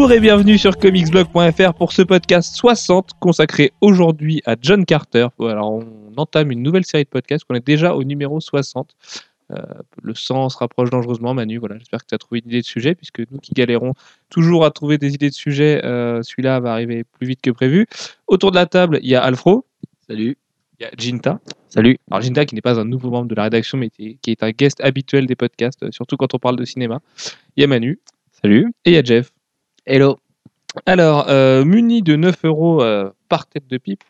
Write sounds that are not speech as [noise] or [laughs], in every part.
Bonjour et bienvenue sur comicsblog.fr pour ce podcast 60 consacré aujourd'hui à John Carter. Alors on entame une nouvelle série de podcasts, on est déjà au numéro 60. Euh, le sang se rapproche dangereusement, Manu. Voilà, j'espère que tu as trouvé une idée de sujet, puisque nous qui galérons toujours à trouver des idées de sujet, euh, celui-là va arriver plus vite que prévu. Autour de la table, il y a Alfro. Salut. Il y a Jinta. Salut. Alors Jinta qui n'est pas un nouveau membre de la rédaction, mais qui qui est un guest habituel des podcasts, euh, surtout quand on parle de cinéma. Il y a Manu. Salut. Et il y a Jeff. Hello. Alors, euh, muni de 9 euros euh, par tête de pipe,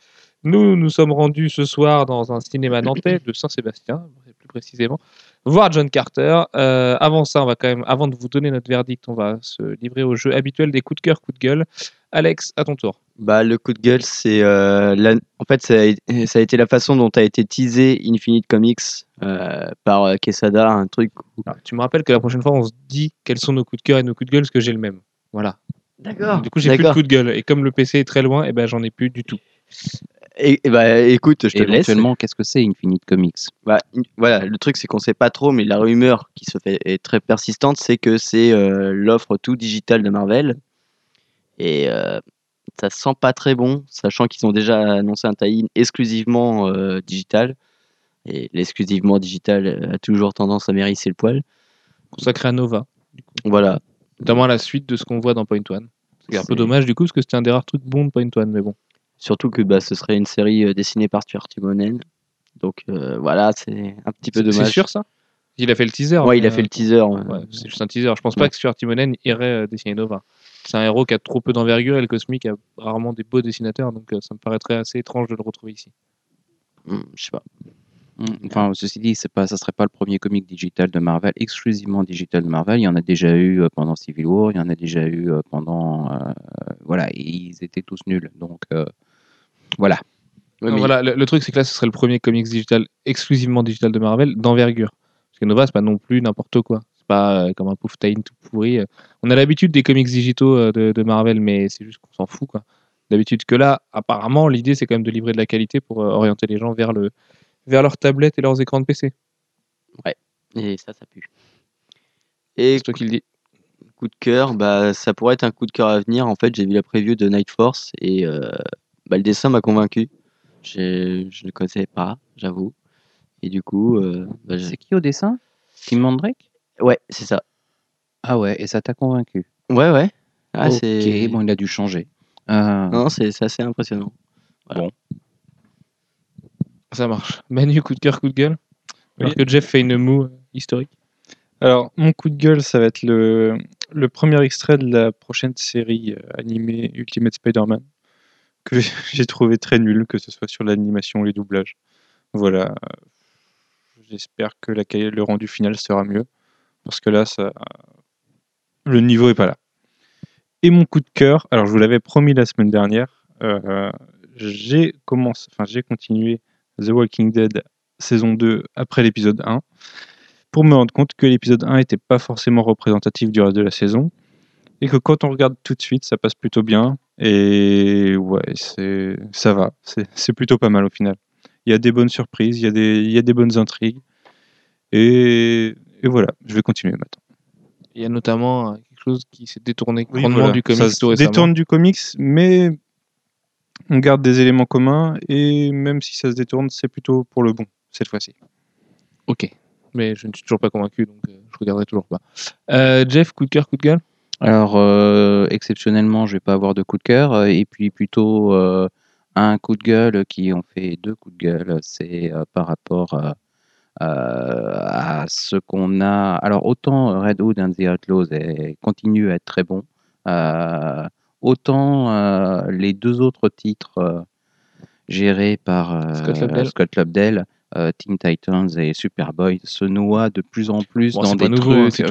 nous nous sommes rendus ce soir dans un cinéma nantais de Saint-Sébastien, plus précisément, voir John Carter. Euh, avant ça, on va quand même, avant de vous donner notre verdict, on va se livrer au jeu habituel des coups de cœur, coups de gueule. Alex, à ton tour. Bah, le coup de gueule, c'est. euh, la- En fait, ça a... ça a été la façon dont a été teasé Infinite Comics euh, par euh, Quesada, un truc. où- Alors, tu me rappelles que la prochaine fois, on se dit quels sont nos coups de cœur et nos coups de gueule, parce que j'ai le même. Voilà. D'accord. Du coup, j'ai plus de coups de gueule. Et comme le PC est très loin, et ben, j'en ai plus du tout. Et, et bah, écoute, je te laisse. Éventuellement, qu'est-ce que c'est Infinite Comics? Bah, in- voilà, le truc, c'est qu'on sait pas trop, mais la rumeur qui se fait est très persistante, c'est que c'est euh, l'offre tout digital de Marvel. Et euh, ça sent pas très bon, sachant qu'ils ont déjà annoncé un tie-in exclusivement euh, digital. Et l'exclusivement digital a toujours tendance à mérisser le poil. Consacré à Nova, Voilà. Notamment à la suite de ce qu'on voit dans Point One. C'est un peu dommage du coup, parce que c'était un des rares trucs bons de Point One, mais bon. Surtout que bah, ce serait une série euh, dessinée par Stuart Timonen. Donc euh, voilà, c'est un petit peu dommage. C'est sûr ça? Il a fait le teaser. Ouais, il a fait le teaser. euh, ouais, c'est juste un teaser. Je pense pas que Stuart Timonen irait euh, dessiner Nova. C'est un héros qui a trop peu d'envergure et le Cosmic a rarement des beaux dessinateurs, donc euh, ça me paraîtrait assez étrange de le retrouver ici. Hmm, je sais pas. Hmm, Enfin, ceci dit, c'est pas, ça serait pas le premier comic digital de Marvel, exclusivement digital de Marvel. Il y en a déjà eu euh, pendant Civil War, il y en a déjà eu euh, pendant, euh, voilà, ils étaient tous nuls. Donc euh, voilà. Ouais, Non, mais- voilà, le, le truc c'est que là, ce serait le premier comics digital exclusivement digital de Marvel d'envergure. Parce que Nova, c'est pas non plus n'importe quoi. C'est pas euh, comme un pauvre tie tout pourri. On a l'habitude des comics digitaux euh, de, de Marvel, mais c'est juste qu'on s'en fout quoi. D'habitude que là, apparemment, l'idée c'est quand même de livrer de la qualité pour euh, orienter les gens vers le vers leurs tablettes et leurs écrans de PC. Et ça, ça pue. Et C'est toi qui le dis. coup de cœur, bah, ça pourrait être un coup de cœur à venir. En fait, j'ai vu la preview de Night Force et euh, bah, le dessin m'a convaincu. J'ai- Je ne le connaissais pas, j'avoue. Et du coup, euh, bah, C'est qui au dessin? Tim Mandrake ouais, c'est ça. Ah ouais, et ça t'a convaincu? Ouais, ouais. Ah, Ok, c'est bon, il a dû changer. Euh, non, c'est c'est assez impressionnant. Ça marche. Manu, coup de cœur, coup de gueule. Alors Oui. que Jeff fait une moue euh, historique. Alors, mon coup de gueule, ça va être le, le premier extrait de la prochaine série euh, animée Ultimate Spider-Man, que [laughs] j'ai- trouvé très nul, que ce soit sur l'animation ou les doublages. Voilà. J'espère que la, le rendu final sera mieux, parce que là, ça, le niveau est pas là. Et mon coup de cœur, alors je vous l'avais promis la semaine dernière, euh, j'ai commencé, enfin j'ai continué The Walking Dead saison 2 après l'épisode 1 pour me rendre compte que l'épisode 1 n'était pas forcément représentatif du reste de la saison et que quand on regarde tout de suite, ça passe plutôt bien et ouais, c'est ça va, c'est plutôt pas mal au final. Il y a des bonnes surprises, il y a des, il y a des bonnes intrigues et, et voilà, je vais continuer maintenant. Il y a notamment euh, quelque chose qui s'est détourné Oui, grandement voilà, du ça comics se tout récemment. détourne du comics, mais on garde des éléments communs et même si ça se détourne, c'est plutôt pour le bon cette fois-ci. Ok. Mais je ne suis toujours pas convaincu, donc euh, je regarderai toujours pas. Euh, Jeff, coup de cœur, coup de gueule? Alors, euh, exceptionnellement, je vais pas avoir de coup de cœur, et puis plutôt euh, un coup de gueule qui ont fait deux coups de gueule, c'est euh, par rapport à ce qu'on a. Alors, autant Red Hood and the Outlaws est- continue à être très bon, euh, autant euh, les deux autres titres euh, gérés par euh, Scott Lobdell. Euh, Teen Titans et Superboy se noient de plus en plus Bon, dans des nouveau, trucs. hein, c'est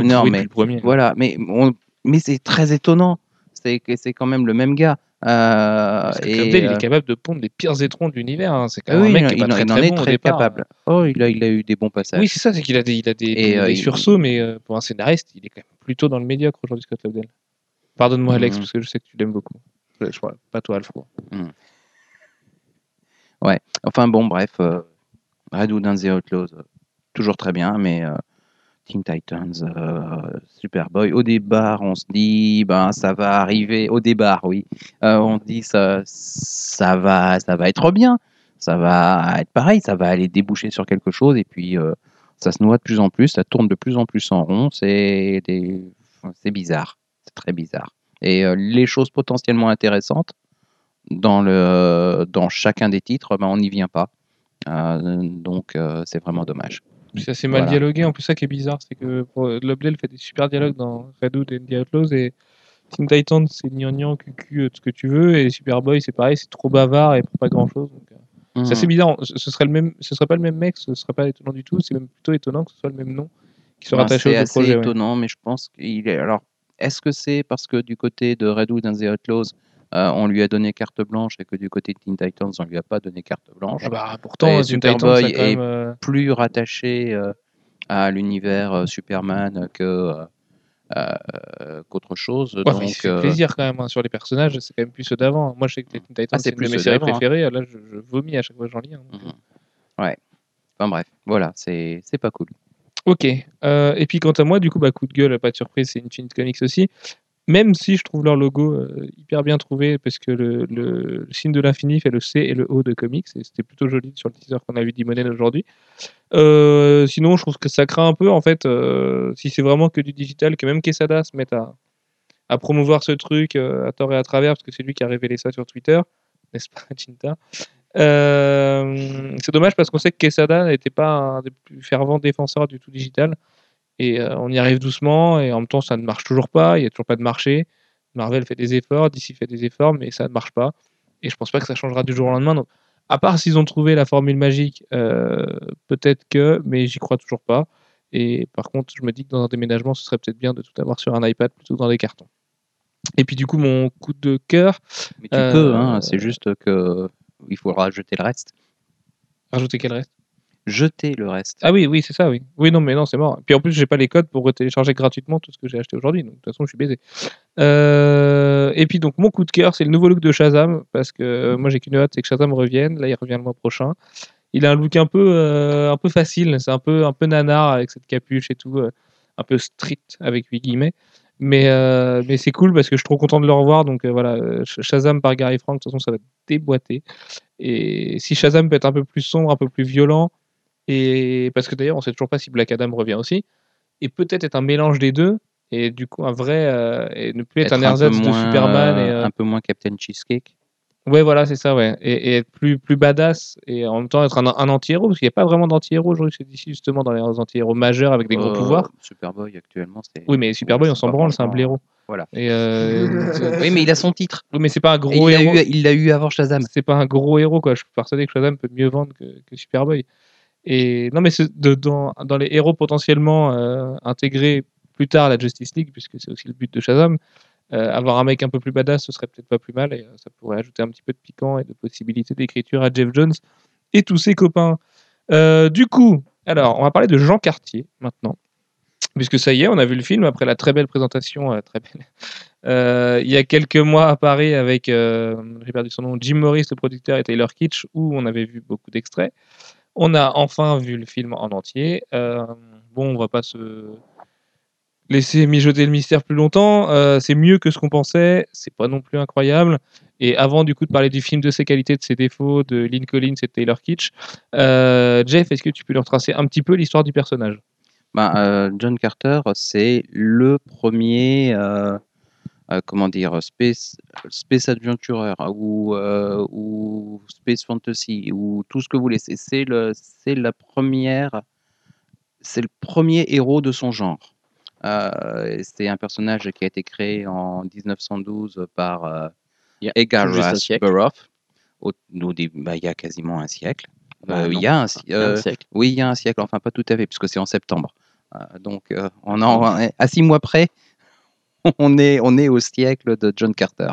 pourri mais le voilà, mais, on- mais c'est très étonnant. C'est quand même le même gars. Euh, et, Club Dale, il euh, est capable de pondre les pires étrons de l'univers. hein. C'est quand même oui, un mec il, qui est pas il très, en très est bon très capable. Oh, il a, il a eu des bons passages. Oui, c'est ça, c'est qu'il a des, il a des, Et, des- euh, sursauts, mais euh, pour un scénariste, il est quand même plutôt dans le médiocre aujourd'hui, Scott Lobdell. Pardonne-moi, Alex, Mhm. parce que je sais que tu l'aimes beaucoup. Je, je crois, pas toi, Alfred. Enfin bon, bref, euh, Red Hood and the Outlaws, euh, toujours très bien, mais euh, Teen Titans, euh, Superboy. Au départ, on se dit, ben, ça va arriver. Au départ, oui. Euh, on se dit, ça, ça, va, ça va être bien. Ça va être pareil. Ça va aller déboucher sur quelque chose. Et puis, euh, ça se noie de plus en plus. Ça tourne de plus en plus en rond. C'est des... c'est bizarre. C'est très bizarre. Et euh, les choses potentiellement intéressantes dans, le, dans chacun des titres, ben, on n'y vient pas. Euh, donc, euh, c'est vraiment dommage. C'est assez mal Voilà. dialogué. En plus, ça qui est bizarre, c'est que Loblel fait des super dialogues dans Redwood et The Outlaws et Teen Titans, c'est gnangnan, cucu, tout ce que tu veux. Et Superboy, c'est pareil, c'est trop bavard et pour pas grand chose. C'est assez Mhm. bizarre. Ce serait le même, ce serait pas le même mec, ce serait pas étonnant du tout. C'est même plutôt étonnant que ce soit le même nom qui soit Ben, rattaché c'est au assez projet. ouais. étonnant, mais je pense qu'il est. Alors, est-ce que c'est parce que du côté de Redwood and the Outlaws, euh, on lui a donné carte blanche et que du côté de Teen Titans, on lui a pas donné carte blanche? Ah bah, pourtant, Superboy est- même, euh, Plus rattaché euh, à l'univers euh, Superman que qu'autre chose. Ouais, donc, il fait plaisir quand même hein, sur les personnages, c'est quand même plus ceux d'avant. Moi, je sais que Teen Titans, Ah, c'est une plus de mes séries hein. préférées. Là, je, je vomis à chaque fois que j'en lis. hein. mhm. Ouais. Enfin bref, voilà, c'est c'est pas cool. Ok. Euh, et puis quant à moi, du coup, bah, coup de gueule, pas de surprise, c'est Infinite Comics aussi. Même si je trouve leur logo euh, hyper bien trouvé, parce que le, signe de l'infini fait le C et le O de comics, et c'était plutôt joli sur le teaser qu'on a vu d'Imonen aujourd'hui. Euh, sinon, je trouve que ça craint un peu, en fait, si c'est vraiment que du digital, que même Quesada se mette à, à promouvoir ce truc à tort et à travers, parce que c'est lui qui a révélé ça sur Twitter, n'est-ce pas, Tinta Euh, C'est dommage parce qu'on sait que Quesada n'était pas un des plus fervents défenseurs du tout digital. Et euh, on y arrive doucement, et en même temps, ça ne marche toujours pas. Il n'y a toujours pas de marché. Marvel fait des efforts, DC fait des efforts, mais ça ne marche pas. Et je pense pas que ça changera du jour au lendemain. Donc, à part s'ils ont trouvé la formule magique, euh, peut-être que, mais j'y crois toujours pas. Et par contre, je me dis que dans un déménagement, ce serait peut-être bien de tout avoir sur un iPad plutôt que dans des cartons. Et puis du coup, mon coup de cœur, Mais tu Euh, peux, hein, c'est juste que il faudra jeter le reste. rajouter quel reste? Jeter le reste. Ah oui, oui, c'est ça, oui. Oui, non, mais non, c'est mort. Puis en plus, j'ai pas les codes pour télécharger gratuitement tout ce que j'ai acheté aujourd'hui. Donc de toute façon, je suis baisé. Euh, Et puis donc, mon coup de cœur, c'est le nouveau look de Shazam. Parce que euh, moi, j'ai qu'une hâte, c'est que Shazam revienne. Là, il revient le mois prochain. Il a un look un peu, euh, un peu facile. C'est un peu, un peu nanar avec cette capuche et tout. euh, un peu street avec 8 guillemets. Mais, euh, mais c'est cool parce que je suis trop content de le revoir. Donc euh, voilà, euh, Sh- Shazam par Gary Frank, de toute façon, ça va déboîté. Et si Shazam peut être un peu plus sombre, un peu plus violent, et parce que d'ailleurs, on sait toujours pas si Black Adam revient aussi, et peut-être être un mélange des deux, et du coup un vrai, euh, et ne plus être, un ersatz de Superman. Et, Un peu moins Captain Cheesecake. Ouais, voilà, c'est ça, ouais. Et, et être plus, plus badass, et en même temps être un, un anti-héros, parce qu'il n'y a pas vraiment d'anti-héros aujourd'hui chez DC, justement, dans les anti-héros majeurs avec des gros Euh, pouvoirs. Superboy actuellement, c'est. Oui, mais Superboy, on s'en branle, c'est un blaireau. Voilà. Et euh, [laughs] Oui, mais il a son titre. oui, mais c'est pas un gros il l'a héros. eu, il l'a eu avant Shazam. c'est pas un gros héros quoi. Je suis persuadé que Shazam peut mieux vendre que, que Superboy. Et non mais c'est de- dans, dans les héros potentiellement euh, intégrés plus tard à la Justice League, puisque c'est aussi le but de Shazam, euh, avoir un mec un peu plus badass, ce serait peut-être pas plus mal et euh, ça pourrait ajouter un petit peu de piquant et de possibilités d'écriture à Jeff Jones et tous ses copains. Euh, du coup, alors on va parler de Jean Cartier maintenant. Puisque ça y est, on a vu le film après la très belle présentation, très belle, [laughs] il y a quelques mois à Paris avec, j'ai perdu son nom, Jim Morris, le producteur, et Taylor Kitsch, où on avait vu beaucoup d'extraits. On a enfin vu le film en entier. Bon, on va pas se laisser mijoter le mystère plus longtemps. Euh, c'est mieux que ce qu'on pensait. C'est pas non plus incroyable. Et avant du coup de parler du film, de ses qualités, de ses défauts, de Lynn Collins et de Taylor Kitsch, euh, Jeff, est-ce que tu peux leur tracer un petit peu l'histoire du personnage? Ben, euh, John Carter, c'est le premier, comment dire, space, space adventurer ou, euh, ou space fantasy ou tout ce que vous voulez. C'est- c'est la première, c'est le premier héros de son genre. Euh, c'est un personnage qui a été créé en 1912 par euh, Edgar Rice. Burroughs. Au, bah, il y a quasiment un siècle. Bah, Euh, il y a un, siècle. oui, il y a un siècle, enfin pas tout à fait, puisque c'est en septembre. Donc, on en, à six mois près, [laughs] on est, on est au siècle de John Carter.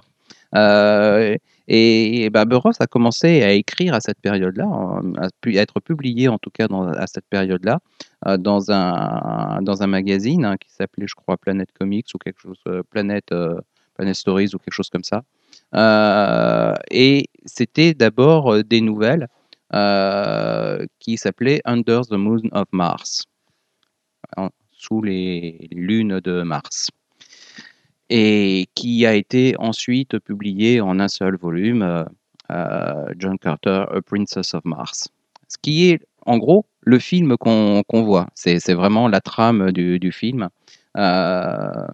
Euh, et et Burroughs a commencé à écrire à cette période-là, pu être publié en tout cas à cette période-là, euh, dans, un, dans un magazine hein, qui s'appelait, je crois, Planet Comics ou quelque chose, euh, Planet, euh, Planet Stories ou quelque chose comme ça. Et c'était d'abord des nouvelles qui s'appelait Under the Moon of Mars. Sous les lunes de Mars et qui a été ensuite publié en un seul volume, euh, euh, John Carter, A Princess of Mars. Ce qui est en gros le film qu'on voit, c'est vraiment la trame du, film. Euh,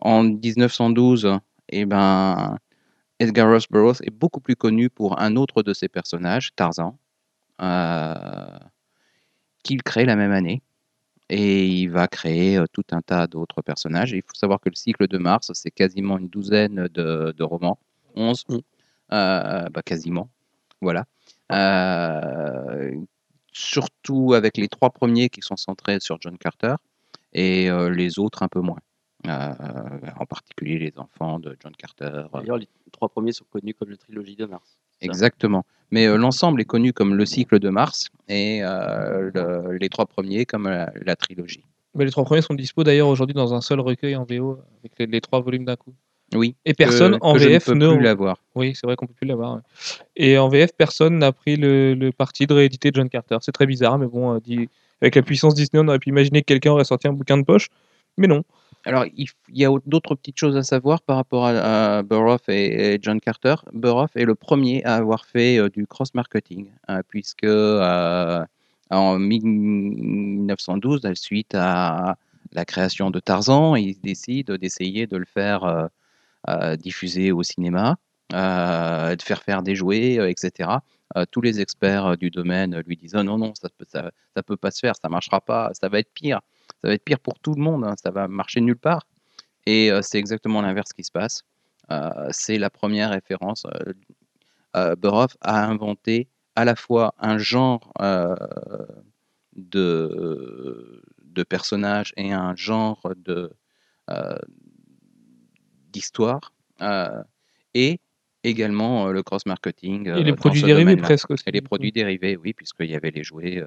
en 1912, eh ben, Edgar Ross Burroughs est beaucoup plus connu pour un autre de ses personnages, Tarzan, qu'il crée la même année. Et il va créer euh, tout un tas d'autres personnages. Et il faut savoir que le cycle de Mars, c'est quasiment une douzaine de, de romans, 11, Mm. euh, bah, quasiment, voilà. Euh, surtout avec les trois premiers qui sont centrés sur John Carter et les autres un peu moins. Euh, en particulier les enfants de John Carter. D'ailleurs, les trois premiers sont connus comme la trilogie de Mars. Exactement. Mais euh, l'ensemble est connu comme le cycle de Mars et euh, le- les trois premiers comme la, la trilogie. Mais les trois premiers sont dispo d'ailleurs aujourd'hui dans un seul recueil en VO avec les, les trois volumes d'un coup. Oui. Et personne que- en que je VF ne ne. peux plus l'avoir. Oui, c'est vrai qu'on peut plus l'avoir. ouais. Et en VF, personne n'a pris le, le parti de rééditer John Carter. C'est très bizarre, mais bon, euh, dit- avec la puissance Disney, on aurait pu imaginer que quelqu'un aurait sorti un bouquin de poche. Mais non. Alors, il, y a au- d'autres petites choses à savoir par rapport à, à et, John Carter. Burroughs est le premier à avoir fait euh, du cross-marketing, euh, puisque euh, en 1912, à la suite à la création de Tarzan, il décide d'essayer de le faire euh, diffuser au cinéma, de faire faire des jouets, etc. Tous les experts du domaine lui disent Oh non, non, ça peut, ça, peut pas se faire, ça marchera pas, ça va être pire ça va être pire pour tout le monde, hein, ça va marcher nulle part. Et euh, c'est exactement l'inverse qui se passe. Euh, c'est la première référence. Euh, euh, a inventé à la fois un genre de, de personnages et un genre de d'histoire et également le cross-marketing. Et les produits dérivés presque aussi. Et les produits dérivés, oui, puisqu'il y avait les jouets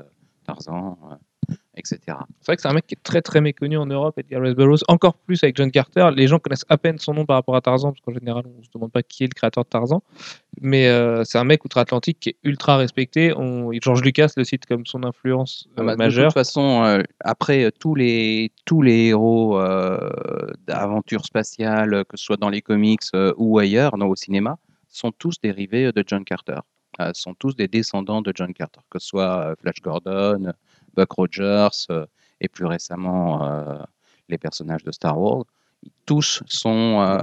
Tarzan, euh, etc. C'est vrai que c'est un mec qui est très très méconnu en Europe, Edgar Rice Burroughs, encore plus avec John Carter. Les gens connaissent à peine son nom par rapport à Tarzan, parce qu'en général, on se demande pas qui est le créateur de Tarzan. Mais euh, c'est un mec outre-Atlantique qui est ultra respecté. On... George Lucas le cite comme son influence euh, Ah bah, de majeure. toute façon, euh, après tous les tous les héros d'aventures spatiales, que ce soit dans les comics ou ailleurs, dans, au cinéma, sont tous dérivés de John Carter. Euh, sont tous des descendants de John Carter, que ce soit euh, Flash Gordon, Buck Rogers euh, et plus récemment les personnages de Star Wars. Tous sont euh,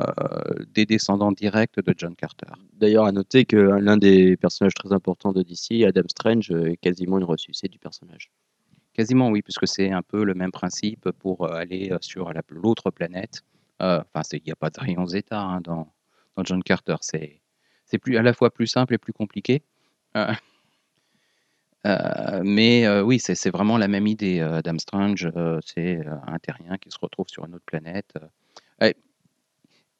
des descendants directs de John Carter. D'ailleurs, à noter que l'un des personnages très importants de DC, Adam Strange, est quasiment une ressucée du personnage. Quasiment oui, puisque c'est un peu le même principe pour aller sur la- l'autre planète. Enfin, il n'y a pas de rayon zeta hein, dans, dans John Carter. C'est c'est plus à la fois plus simple et plus compliqué. Euh, euh, mais euh, oui, c'est vraiment la même idée. euh, Adam Strange, c'est un terrien qui se retrouve sur une autre planète.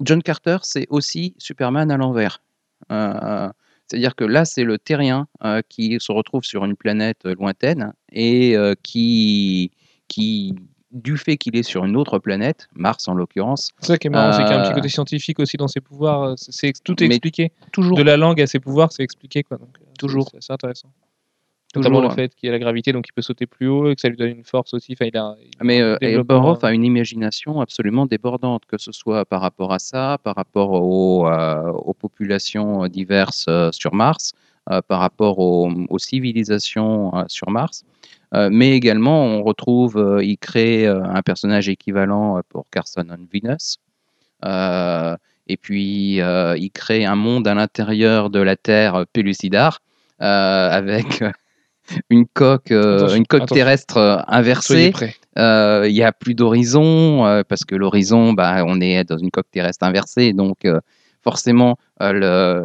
John Carter, c'est aussi Superman à l'envers. C'est-à-dire que là, c'est le terrien qui se retrouve sur une planète lointaine et qui, qui, du fait qu'il est sur une autre planète, Mars en l'occurrence, C'est ça qui est marrant, c'est qu'il y a un petit Euh, côté scientifique aussi dans ses pouvoirs. euh, c'est- tout est expliqué. toujours, De la langue à ses pouvoirs, c'est expliqué. Quoi. Donc, euh, c'est- Toujours. C'est intéressant. Notamment toujours, le fait qu'il y a la gravité, donc il peut sauter plus haut et que ça lui donne une force aussi. Enfin, il a, il Mais euh, euh, a une imagination absolument débordante, que ce soit par rapport à ça, par rapport au, euh, aux populations diverses sur Mars, par rapport aux, aux civilisations sur Mars. Euh, mais également, on retrouve, euh, il crée euh, un personnage équivalent pour Carson on Venus. Et puis, il crée un monde à l'intérieur de la Terre pellucidar, avec une coque, Attention, une coque attention. terrestre inversée. Il y a plus d'horizon parce que l'horizon, bah, on est dans une coque terrestre inversée, donc forcément euh,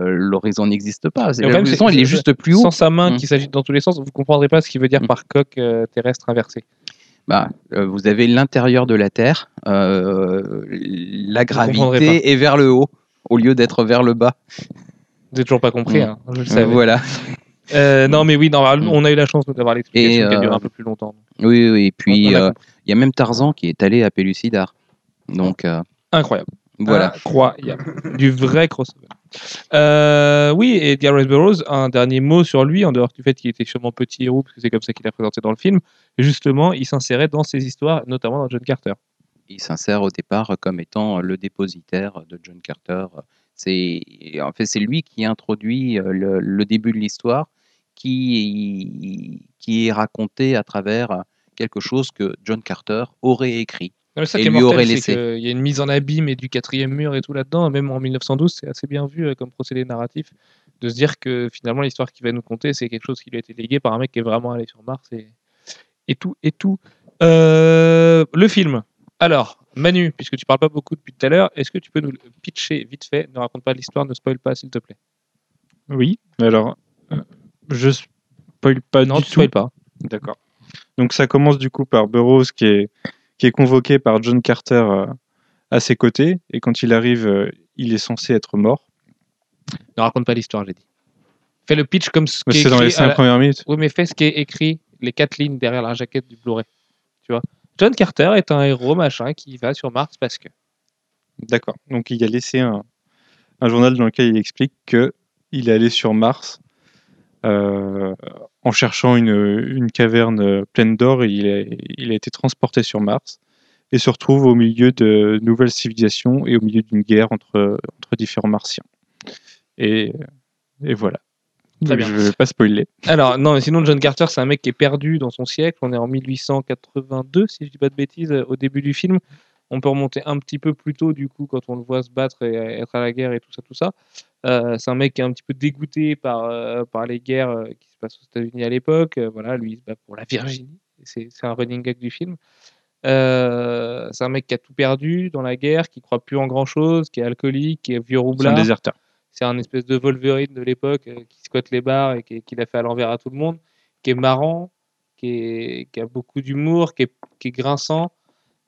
l'horizon n'existe pas. L'horizon, il est juste plus haut. Sans sa main Mm. qui s'agite dans tous les sens, vous comprendrez pas ce qu'il veut dire Mm. par coque euh, terrestre inversée. Bah, euh, vous avez l'intérieur de la Terre, euh, la gravité est vers le haut au lieu d'être vers le bas. Vous n'avez toujours pas compris, Mm. hein, je le Euh, savais. voilà. Euh, non, mais oui, normalement, Mm. on a eu la chance d'avoir l'explication Et, qui a duré euh, un peu plus longtemps. Oui, oui. Et puis euh, il y a même Tarzan qui est allé à Pellucidar. Donc euh, Incroyable. Voilà. Incroyable. du vrai crossover. Euh, oui, et Gareth Burroughs, un dernier mot sur lui, en dehors du fait qu'il était sûrement petit héros, parce que c'est comme ça qu'il a présenté dans le film. Justement, il s'insérait dans ces histoires, notamment dans John Carter. Il s'insère au départ comme étant le dépositaire de John Carter. C'est en fait c'est lui qui introduit euh, le, le début de l'histoire, qui qui est raconté à travers quelque chose que John Carter aurait écrit. Non, mais ça Et qui est lui mortel, aurait laissé. qu'il y a une mise en abîme et du quatrième mur et tout là-dedans. Même en 1912, c'est assez bien vu euh, comme procédé narratif de se dire que finalement l'histoire qu'il va nous conter, c'est quelque chose qui lui a été légué par un mec qui est vraiment allé sur Mars et, et tout et tout. Euh, le film. Alors, Manu, puisque tu parles pas beaucoup depuis tout à l'heure, est-ce que tu peux nous le pitcher vite fait? Ne raconte pas l'histoire, ne spoil pas, s'il te plaît. Oui, alors, euh, je spoil pas non, du tu tout. spoil pas. D'accord. Donc ça commence du coup par Burroughs qui est, qui est convoqué par John Carter euh, à ses côtés, et quand il arrive, euh, il est censé être mort. Ne raconte pas l'histoire, j'ai dit. Fais le pitch comme ce qui est c'est dans les cinq la- premières minutes. Oui, mais fais ce qui est écrit, les quatre lignes derrière la jaquette du Blu-ray. Tu vois John Carter est un héros machin qui va sur Mars parce que. D'accord. Donc il a laissé un, un journal dans lequel il explique que il est allé sur Mars euh, en cherchant une, une caverne pleine d'or. Il a, il a été transporté sur Mars et se retrouve au milieu de nouvelles civilisations et au milieu d'une guerre entre, entre différents martiens. Et, et voilà. Très bien. Je ne vais pas spoiler. Alors, non, mais sinon, John Carter, c'est un mec qui est perdu dans son siècle. On est en 1882, si je dis pas de bêtises, au début du film. On peut remonter un petit peu plus tôt, du coup, quand on le voit se battre et être à la guerre et tout ça, tout ça. Euh, c'est un mec qui est un petit peu dégoûté par, euh, par les guerres euh, qui se passent aux États-Unis à l'époque. Voilà, lui, il se bat pour la Virginie. C'est un running gag du film. C'est un mec qui a tout perdu dans la guerre, qui croit plus en grand chose, qui est alcoolique, qui est vieux C'est un roublard. déserteur. C'est un espèce de Wolverine de l'époque qui squatte les bars et qui, qui l'a fait à l'envers à tout le monde, qui est marrant, qui, est, qui a beaucoup d'humour, qui est, qui est grinçant,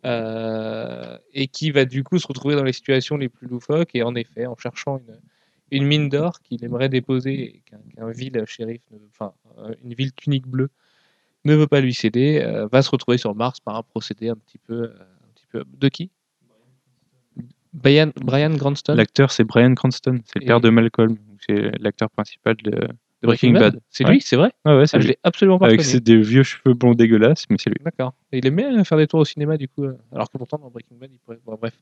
euh, et qui va du coup se retrouver dans les situations les plus loufoques. Et en effet, en cherchant une, une mine d'or qu'il aimerait déposer, qu'un qu'un vil shérif, ne- enfin euh, une ville tunique bleue, ne veut pas lui céder, euh, va se retrouver sur Mars par un procédé un petit peu, un petit peu de qui? Brian, Brian Cranston L'acteur, c'est Brian Cranston. C'est le Et- père de Malcolm. C'est l'acteur principal de, de Breaking Bad. C'est Ouais. lui, c'est vrai Ah ouais, c'est Ah, je l'ai absolument pas Avec ses, des vieux cheveux blonds dégueulasses, mais c'est lui. D'accord. Il aimait euh, faire des tours au cinéma, du coup, euh, alors que pourtant, dans Breaking Bad, il pourrait. Bon, bref.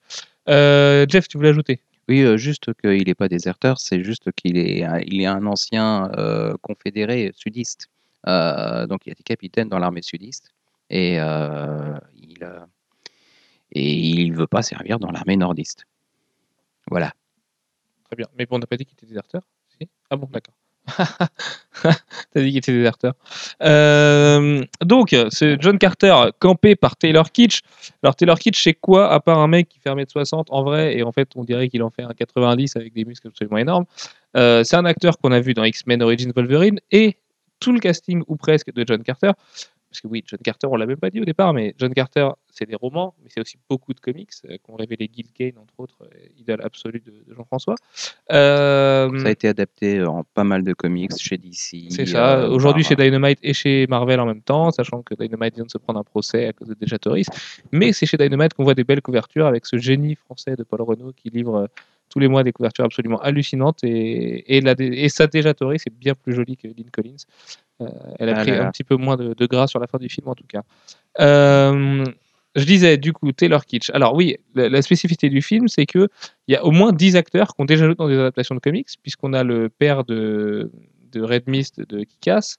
Euh, Jeff, tu voulais ajouter? Oui, euh, juste qu'il n'est pas déserteur, c'est juste qu'il est, il est un ancien euh, confédéré sudiste. Euh, donc il était capitaine dans l'armée sudiste et euh, il euh, et il veut pas servir dans l'armée nordiste. Voilà. Très bien. Mais bon, on n'a pas dit qu'il était déserteur Si? Ah bon, d'accord. [laughs] T'as dit qu'il était déserteur. Euh, donc, c'est John Carter campé par Taylor Kitsch. Alors, Taylor Kitsch, c'est quoi à part un mec qui fait 1m60 en vrai Et en fait, on dirait qu'il en fait un 90 avec des muscles absolument énormes. Euh, c'est un acteur qu'on a vu dans X-Men Origins Wolverine et tout le casting, ou presque, de John Carter. Parce que oui, John Carter, on l'a même pas dit au départ, mais John Carter, c'est des romans, mais c'est aussi beaucoup de comics euh, qu'ont révélé Gil Kane, entre autres, euh, idole absolue de, de Jean-François. Euh, Ça a été adapté en pas mal de comics chez DC. c'est ça. euh, Aujourd'hui chez Dynamite et chez Marvel en même temps, sachant que Dynamite vient de se prendre un procès à cause de Dejatoris. Mais c'est chez Dynamite qu'on voit des belles couvertures avec ce génie français de Paul Renault qui livre euh, tous les mois des couvertures absolument hallucinantes. Et, et, la, et sa Dejatoris est bien plus jolie que Lynn Collins. Euh, elle a Ah pris là là. un petit peu moins de, de gras sur la fin du film en tout cas. Euh, je disais du coup Taylor Kitsch. Alors oui, la, la spécificité du film, c'est que il y a au moins 10 acteurs qui ont déjà joué dans des adaptations de comics, puisqu'on a le père de, de Red Mist de Kick-Ass,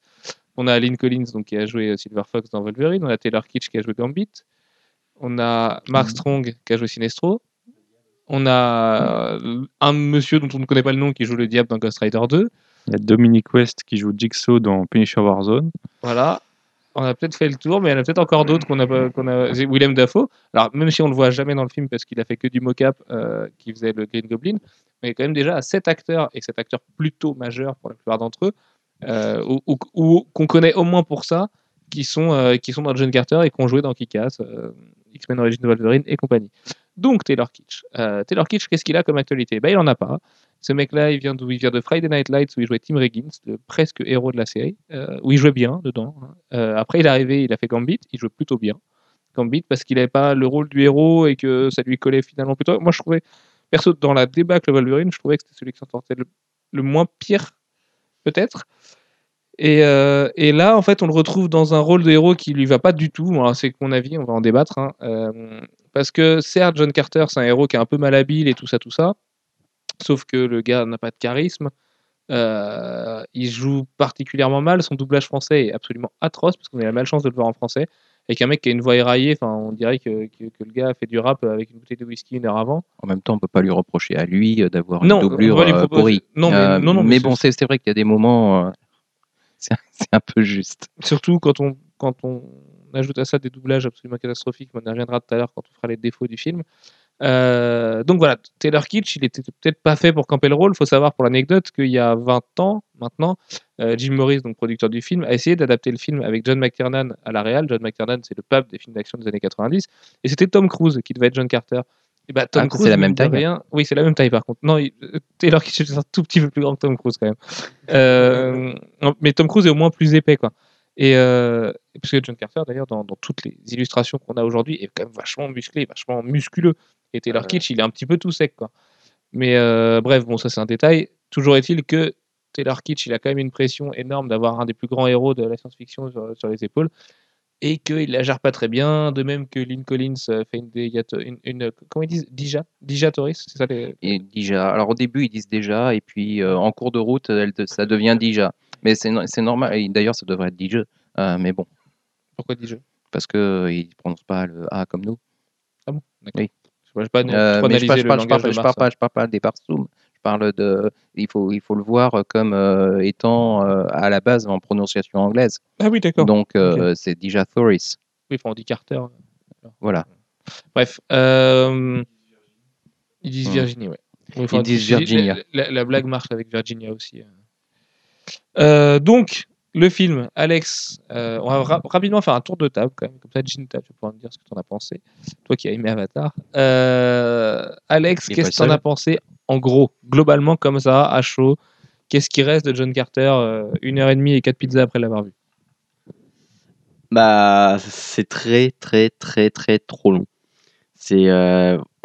on a Lynn Collins donc, qui a joué Silver Fox dans Wolverine, on a Taylor Kitsch qui a joué Gambit, on a Mark Strong qui a joué Sinestro, on a un monsieur dont on ne connaît pas le nom qui joue le diable dans Ghost Rider 2, Il y a Dominic West qui joue Jigsaw dans Punisher Warzone. Voilà. On a peut-être fait le tour, mais il y en a peut-être encore d'autres qu'on a, qu'on a. Willem Dafoe. Alors, même si on le voit jamais dans le film parce qu'il a fait que du mocap euh, qui faisait le Green Goblin, mais quand même déjà sept acteurs, et sept acteurs plutôt majeurs pour la plupart d'entre eux, euh, ou, qu'on connaît au moins pour ça, qui sont, euh, qui sont dans John Carter et qui ont joué dans Kick-Ass, X-Men Origins Wolverine et compagnie. Donc, Taylor Kitsch. Taylor Kitsch, qu'est-ce qu'il a comme actualité? Bah, Il en a pas. Ce mec-là, il vient de Friday Night Lights où il jouait Tim Riggins, le presque héros de la série, euh, où il jouait bien dedans. hein. Euh, après, il est arrivé, il a fait Gambit, il jouait plutôt bien. Gambit parce qu'il n'avait pas le rôle du héros et que ça lui collait finalement plutôt. Moi, je trouvais perso, dans la débâcle Wolverine, je trouvais que c'était celui qui s'en sortait le, moins pire, peut-être. Et, euh, et là, en fait, on le retrouve dans un rôle de héros qui lui va pas du tout. C'est mon avis, on va en débattre. hein. Euh, parce que certes, John Carter, c'est un héros qui est un peu malhabile et tout ça, tout ça. Sauf que le gars n'a pas de charisme. Euh, il joue particulièrement mal. Son doublage français est absolument atroce parce qu'on a la malchance de le voir en français. Avec un mec qui a une voix éraillée, enfin, on dirait que, que, que le gars a fait du rap avec une bouteille de whisky une heure avant. En même temps, on peut pas lui reprocher à lui euh, d'avoir une doublure euh, proposer- pourrie. non, mais- Euh, non, non, mais bon, c'est vrai qu'il y a des moments, euh, [laughs] c'est un peu juste. Surtout quand on, quand on ajoute à ça des doublages absolument catastrophiques, on y reviendra tout à l'heure quand on fera les défauts du film. Euh, donc voilà, Taylor Kitsch, il était peut-être pas fait pour camper le rôle. Il faut savoir pour l'anecdote qu'il y a 20 ans maintenant, euh, Jim Morris, donc producteur du film, a essayé d'adapter le film avec John McTiernan à la réal. John McTiernan, c'est le pape des films d'action des années 90. Et c'était Tom Cruise qui devait être John Carter. Et bah, Tom Ah, Cruise, c'est la même taille rien- Oui, c'est la même taille par contre. Non, il- euh, Taylor Kitsch est un tout petit peu plus grand que Tom Cruise quand même. [laughs] Euh, non, mais Tom Cruise est au moins plus épais quoi. Et euh, parce que John Carter, d'ailleurs, dans, dans toutes les illustrations qu'on a aujourd'hui, est quand même vachement musclé, vachement musculeux. Et Taylor. Kitsch, il est un petit peu tout sec, quoi. Mais euh, bref, bon, ça c'est un détail. Toujours est-il que Taylor Kitsch, il a quand même une pression énorme d'avoir un des plus grands héros de la science-fiction sur, sur les épaules. Et qu'il la gère pas très bien, de même que Lynn Collins euh, fait une, une, une- comment ils disent, Dija, Dijatoris, c'est ça les... Et déjà, alors au début, ils disent déjà, et puis euh, en cours de route, elle ça devient déjà. Mais c'est no- c'est normal, d'ailleurs, ça devrait être. Euh, mais bon, Pourquoi Dija? Parce qu'ils ne prononcent pas le A comme nous. Ah bon? D'accord. Oui. Je pas, Euh, mais je parle, je le parle- je parle- parle pas, je parle pas des Barsoum. Je parle de. Il faut, il faut le voir comme euh, étant euh, à la base en prononciation anglaise. Ah oui, d'accord. Donc, euh, c'est déjà Thoris. Oui, enfin, on dit Carter. Voilà. Bref. euh, Ils disent Hmm. Virginie, ouais. Oui, Ils disent Virginia. La, la- la blague marche avec Virginia aussi. Euh, donc, le film, Alex, euh, on va ra- rapidement faire un tour de table quand même. Comme ça, Ginta, tu pouvoir me dire ce que tu en as pensé. Toi qui as aimé Avatar. Euh, Alex, qu'est-ce que tu en as pensé en gros, globalement, comme ça, à chaud? Qu'est-ce qui reste de John Carter euh, une heure et demie et quatre pizzas après l'avoir vu? Bah, c'est très, très, très, très trop long. C'est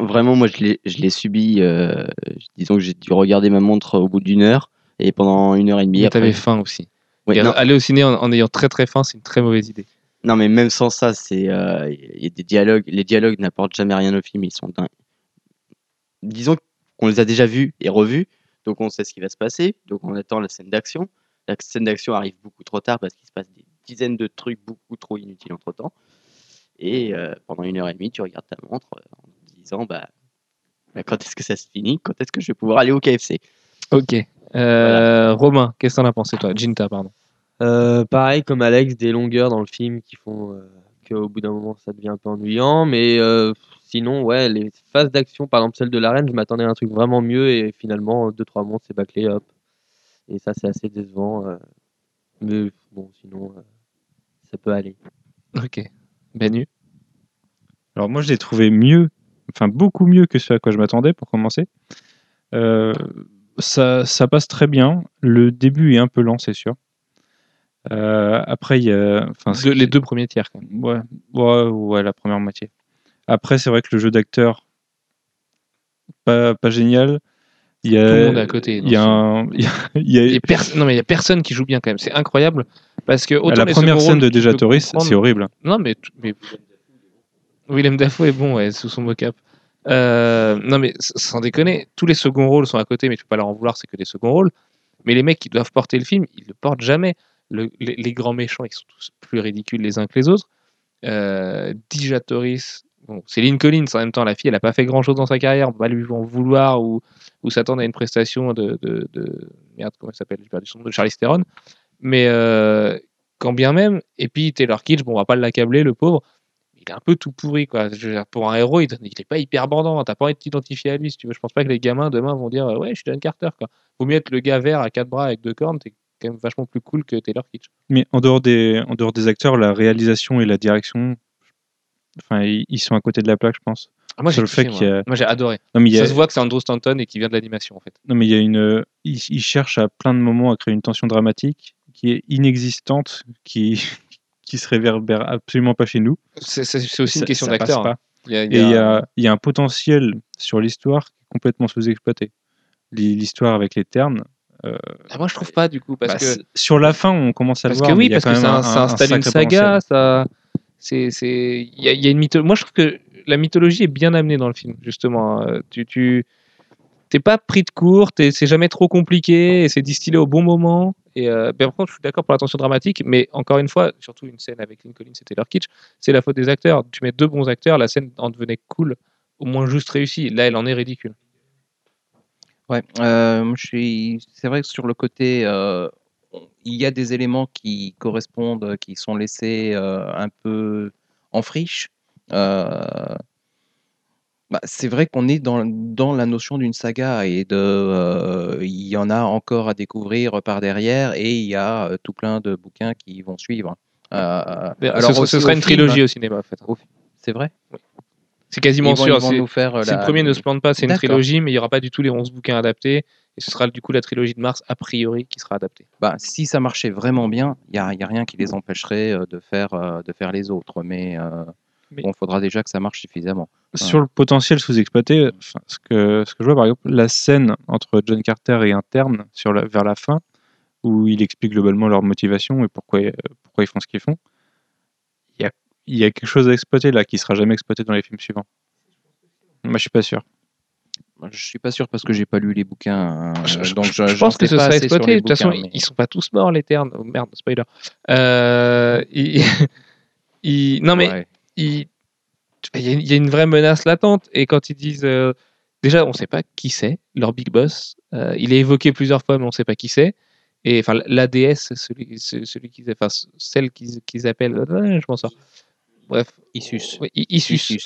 vraiment, moi, je l'ai, subi. disons que j'ai dû regarder ma montre au bout d'une heure et pendant une heure et demie. Après- t'avais faim aussi. Ouais, aller au ciné en, en ayant très très faim, c'est une très mauvaise idée. non, mais même sans ça, c'est euh, il y a des dialogues. Les dialogues n'apportent jamais rien au film. Ils sont dingues. Disons qu'on les a déjà vus et revus, donc on sait ce qui va se passer. Donc on attend la scène d'action. La scène d'action arrive beaucoup trop tard parce qu'il se passe des dizaines de trucs beaucoup trop inutiles entre temps. Et euh, pendant une heure et demie, tu regardes ta montre euh, en te disant bah, bah, quand est-ce que ça se finit? Quand est-ce que je vais pouvoir aller au KFC Ok. Euh, Romain, qu'est-ce que t'en as pensé toi? Ginta, pardon. Euh, pareil comme Alex, des longueurs dans le film qui font euh, qu'au bout d'un moment ça devient un peu ennuyant. Mais euh, sinon, ouais, les phases d'action, par exemple celle de l'arène, je m'attendais à un truc vraiment mieux et finalement, 2-3 montres, c'est bâclé, hop. Et ça, c'est assez décevant. euh. Mais bon, sinon, euh, ça peut aller. Ok. Benu. Alors moi, je l'ai trouvé mieux, enfin beaucoup mieux que ce à quoi je m'attendais pour commencer. Euh, ça, ça passe très bien. Le début est un peu lent, c'est sûr. Euh, après, il y a, les deux premiers tiers quand même. Ouais, ouais, ouais, la première moitié. Après, c'est vrai que le jeu d'acteur, pas, pas génial. Il y a, Tout le monde est à côté. Il y a, un- [laughs] il y a- il y a- Il y a pers- non mais il y a personne qui joue bien quand même. C'est incroyable parce que la première scène de Deja peux Torres, c'est horrible. Non mais, mais... Willem Dafoe est bon ouais, sous son mocap. Euh, non mais sans déconner, tous les seconds rôles sont à côté, mais tu peux pas leur en vouloir, c'est que des seconds rôles. Mais les mecs qui doivent porter le film, ils le portent jamais. Le- les, grands méchants, ils sont tous plus ridicules les uns que les autres. Euh, Dija Torres, bon, Lynn Collins en même temps, la fille, elle a pas fait grand chose dans sa carrière, on va lui en vouloir ou, s'attendre à une prestation de, de, de- merde, comment elle s'appelle, j'ai perdu son nom, de Charlie Theron. Mais euh, quand bien même, et puis Taylor Kitsch, bon, on va pas l'accabler, le pauvre, il est un peu tout pourri, quoi. Je veux dire, pour un héros, il, il est pas hyper bandant, t'as pas envie de t'identifier à lui, si tu veux. Je pense pas que les gamins demain vont dire, ouais, je suis John Carter, quoi. Vaut mieux être le gars vert à quatre bras avec deux cornes, t'es quand même vachement plus cool que Taylor Kitsch. Mais en dehors des, en dehors des acteurs, la réalisation et la direction, enfin, ils, sont à côté de la plaque, je pense. Ah, moi, Sur j'ai le fait qu'il a- Moi, j'ai adoré. Non, mais il y a, Ça se voit que c'est Andrew Stanton et qui vient de l'animation, en fait. non, mais il y a une, ils, ils cherchent à plein de moments à créer une tension dramatique qui est inexistante, qui, qui se réverbère absolument pas chez nous. C'est aussi une Ça- question d'acteur. hein. Il y a- il Et y a- il y a, il y a un potentiel sur l'histoire qui est complètement sous-exploité. L'hi- L'histoire avec les ternes. euh, Ah, moi, je trouve pas du coup parce bah, que sur la fin, on commence à parce le que voir. mais oui, y parce que ça, un- ça un installe une saga, ça c'est c'est il y, a- y une mythologie. Moi, je trouve que la mythologie est bien amenée dans le film justement. Tu tu t'es pas pris de court, c'est jamais trop compliqué, c'est distillé au bon moment. Et euh, ben, par contre, je suis d'accord pour la tension dramatique, mais encore une fois, surtout une scène avec Collins et Taylor Kitsch, c'est la faute des acteurs. Tu mets deux bons acteurs, la scène en devenait cool, au moins juste réussie. Là, elle en est ridicule. Ouais, euh. C'est vrai que sur le côté, euh, il y a des éléments qui correspondent, qui sont laissés euh, un peu en friche. Euh, bah, c'est vrai qu'on est dans, dans la notion d'une saga et de, euh, il y en a encore à découvrir par derrière et il y a euh, tout plein de bouquins qui vont suivre. Euh, Alors, alors ce, aussi ce sera au une film, trilogie au cinéma, en fait. C'est vrai? C'est quasiment Ils vont, sûr. ils vont c'est- nous faire euh, Si la- le premier ne se plante pas, c'est une D'accord. trilogie, mais il n'y aura pas du tout les 11 bouquins adaptés. Et ce sera du coup la trilogie de Mars, a priori, qui sera adaptée. Bah, si ça marchait vraiment bien, il n'y a, y a rien qui les empêcherait euh, de faire, euh, de faire les autres. Mais Mais- bon, faudra déjà que ça marche suffisamment. Sur le potentiel sous-exploité, enfin, ce, que, ce que je vois, par exemple, la scène entre John Carter et Interne sur la, vers la fin, où il explique globalement leur motivation et pourquoi, euh, pourquoi ils font ce qu'ils font, il y a, il y a quelque chose à exploiter là qui sera jamais exploité dans les films suivants. Moi, je suis pas sûr. Je suis pas sûr parce que j'ai pas lu les bouquins. euh, Je, donc je- pense que ce sera exploité. De toute façon, mais- ils sont pas tous morts, les ternes. Oh, merde, spoiler. Euh, ils- [laughs] ils- Non, mais Ouais. Il y, a- il y a une vraie menace latente. Et quand ils disent. euh, Déjà, on ne sait pas qui c'est, leur big boss. Euh, il est évoqué plusieurs fois, mais on ne sait pas qui c'est. Et enfin, la déesse, celui, ce- celui qu'ils, enfin, celle qu'ils, qu'ils appellent, euh, je m'en sors. Bref, Issus. oui, Issus,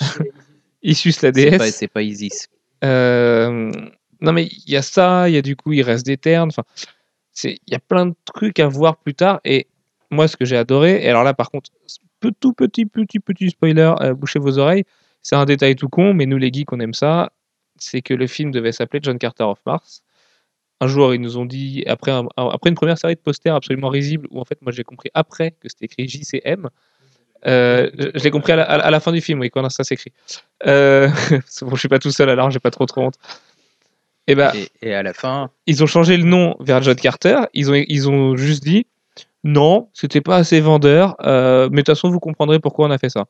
Issus. [laughs] La C'est déesse. pas, c'est pas Isis. Euh, non, mais il y a ça, il y a du coup, il reste des ternes. Enfin, c'est- il y a plein de trucs à voir plus tard. Et moi, ce que j'ai adoré, et alors là, par contre, tout petit, petit, petit spoiler, euh, bouchez vos oreilles. C'est un détail tout con, mais nous, les geeks, on aime ça. C'est que le film devait s'appeler John Carter of Mars. Un jour, ils nous ont dit, après, un- après une première série de posters absolument risibles, où en fait, moi, j'ai compris après que c'était écrit JCM. Euh, je je l'ai compris à la, à fin du film, oui, quand ça s'écrit. Euh, [laughs] bon, je suis pas tout seul, alors j'ai pas trop trop honte. Et ben, Et, et à la fin, ils ont changé le nom vers John Carter. Ils ont, ils ont juste dit non, c'était pas assez vendeur, euh, mais de toute façon, vous comprendrez pourquoi on a fait ça.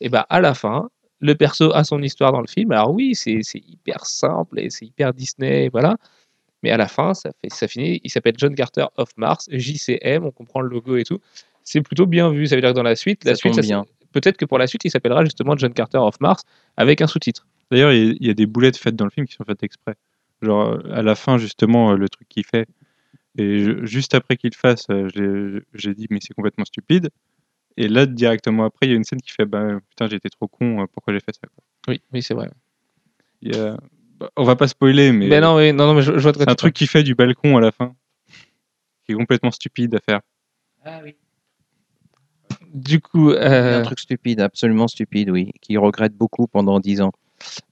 Et ben, à la fin, le perso a son histoire dans le film. Alors, oui, c'est c'est hyper simple et c'est hyper Disney, voilà. Mais à la fin, ça, fait, ça finit. Il s'appelle John Carter of Mars, JCM, on comprend le logo et tout. C'est plutôt bien vu. Ça veut dire que dans la suite, la Ça suite, bien. peut-être que pour la suite, il s'appellera justement John Carter of Mars avec un sous-titre. D'ailleurs, il y, y a des boulettes faites dans le film qui sont faites exprès. Genre, à la fin, justement, le truc qu'il fait, et je- juste après qu'il le fasse, euh, j'ai- j'ai dit, mais c'est complètement stupide. Et là, directement après, il y a une scène qui fait, bah, putain, j'étais trop con, euh, pourquoi j'ai fait ça quoi. Oui, oui, c'est vrai. Il y a- bah, On va pas spoiler, mais, Mais non, oui, non, non, mais je, je vois de quoi c'est un truc qu'il fait du balcon à la fin, qui est complètement stupide à faire. parles. Du coup, euh, un truc stupide, absolument stupide, oui, qui regrette beaucoup pendant 10 ans.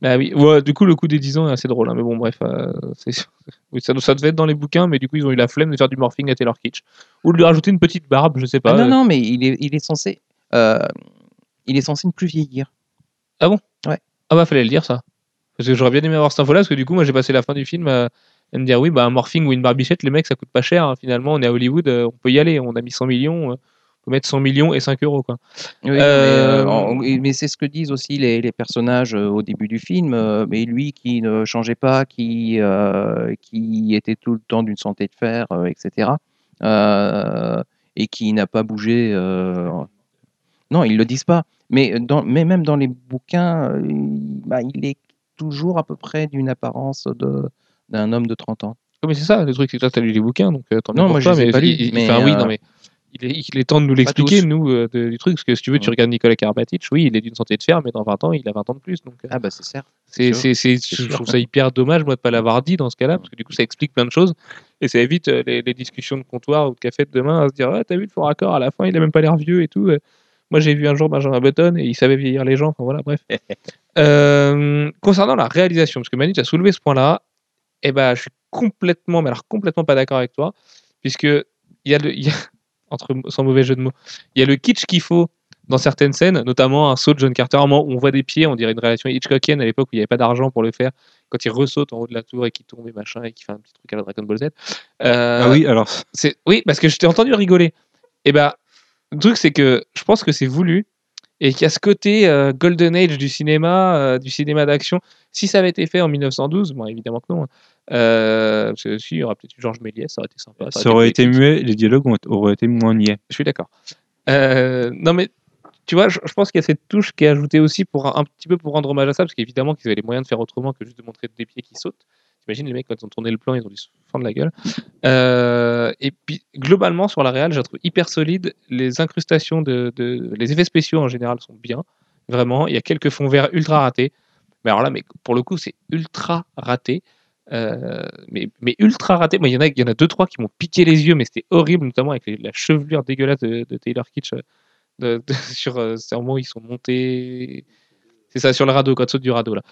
Bah oui, ouais, du coup, le coup des 10 ans est assez drôle. hein, mais bon, bref, euh, [laughs] oui, ça, ça devait être dans les bouquins, mais du coup, ils ont eu la flemme de faire du morphing à Taylor Kitsch. Ou de lui rajouter une petite barbe, je sais pas. Ah, non, euh, non, mais il est, il est censé, euh, il est censé ne plus vieillir. Ah bah, fallait le dire, ça. Parce que j'aurais bien aimé avoir cette info-là, parce que du coup, moi, j'ai passé la fin du film à, à me dire, oui, bah, un morphing ou une barbichette, les mecs, ça coûte pas cher. hein, finalement, on est à Hollywood, on peut y aller. On a mis 100 millions. Peut mettre 100 millions et 5 euros, quoi. Oui, Euh, euh, mais c'est ce que disent aussi les, les personnages euh, au début du film. mais lui qui ne changeait pas, qui, euh, qui était tout le temps d'une santé de fer, etc. euh, et qui n'a pas bougé. Non, ils le disent pas. Mais, dans, mais même dans les bouquins, il, bah, il est toujours à peu près d'une apparence de- d'un homme de 30 ans. Mais c'est ça, le truc, c'est que toi, t'as lu les bouquins, donc euh, tant Non, moi, je mais pas mais, enfin, oui, euh, non, mais il est, il est temps de nous l'expliquer, nous, euh, de- du truc, parce que si tu veux, tu regardes Nicolas Karabatic, oui, il est d'une santé de fer, mais dans 20 ans, il a 20 ans de plus, donc euh, Ah bah c'est sûr, c'est, je trouve ça hyper dommage, moi, de pas l'avoir dit dans ce cas-là, parce que du coup, ça explique plein de choses, et ça évite euh, les, les discussions de comptoir ou de café de demain à se dire, ah, t'as vu le fort raccord, à la fin, il a même pas l'air vieux et tout. Moi, j'ai vu un jour Benjamin Button et il savait vieillir les gens, enfin voilà, bref. [laughs] Euh, concernant la réalisation, parce que Manu, tu as soulevé ce point-là, eh ben, je suis complètement, mais alors complètement pas d'accord avec toi, puisque il y a le, il y a- entre, sans mauvais jeu de mots, il y a le kitsch qu'il faut dans certaines scènes, notamment un saut de John Carter, où on voit des pieds, on dirait une relation Hitchcockienne à l'époque où il n'y avait pas d'argent pour le faire, quand il ressaute en haut de la tour et qu'il tombe et machin, et qu'il fait un petit truc à la Dragon Ball Z. Euh, Ah oui, alors, oui parce que je t'ai entendu rigoler. Et ben le truc c'est que je pense que c'est voulu et qu'il y a ce côté euh, golden age du cinéma euh, du cinéma d'action si ça avait été fait en 1912 bon évidemment que non hein. Euh, parce que si il y aurait peut-être eu Georges Méliès ça aurait été sympa ça aurait été plus- muet, les dialogues auraient été moins niais. je suis d'accord non mais tu vois je, je pense qu'il y a cette touche qui est ajoutée aussi pour un, un petit peu pour rendre hommage à ça parce qu'évidemment qu'ils avaient les moyens de faire autrement que juste de montrer des pieds qui sautent T'imagines les mecs quand ils ont tourné le plan, ils ont dû se fendre la gueule. Euh, et puis globalement sur la réal, je la trouve hyper solide. Les incrustations de, les effets spéciaux en général sont bien, vraiment. Il y a quelques fonds verts ultra ratés. Mais alors là, mais pour le coup, c'est ultra raté. Euh, mais, ultra raté. Il y en a, il y en a deux trois qui m'ont piqué les yeux, mais c'était horrible, notamment avec la chevelure dégueulasse de, Taylor Kitsch euh, [laughs] sur euh, ces moments où ils sont montés. C'est ça, sur le radeau, quand ils sautent du radeau là.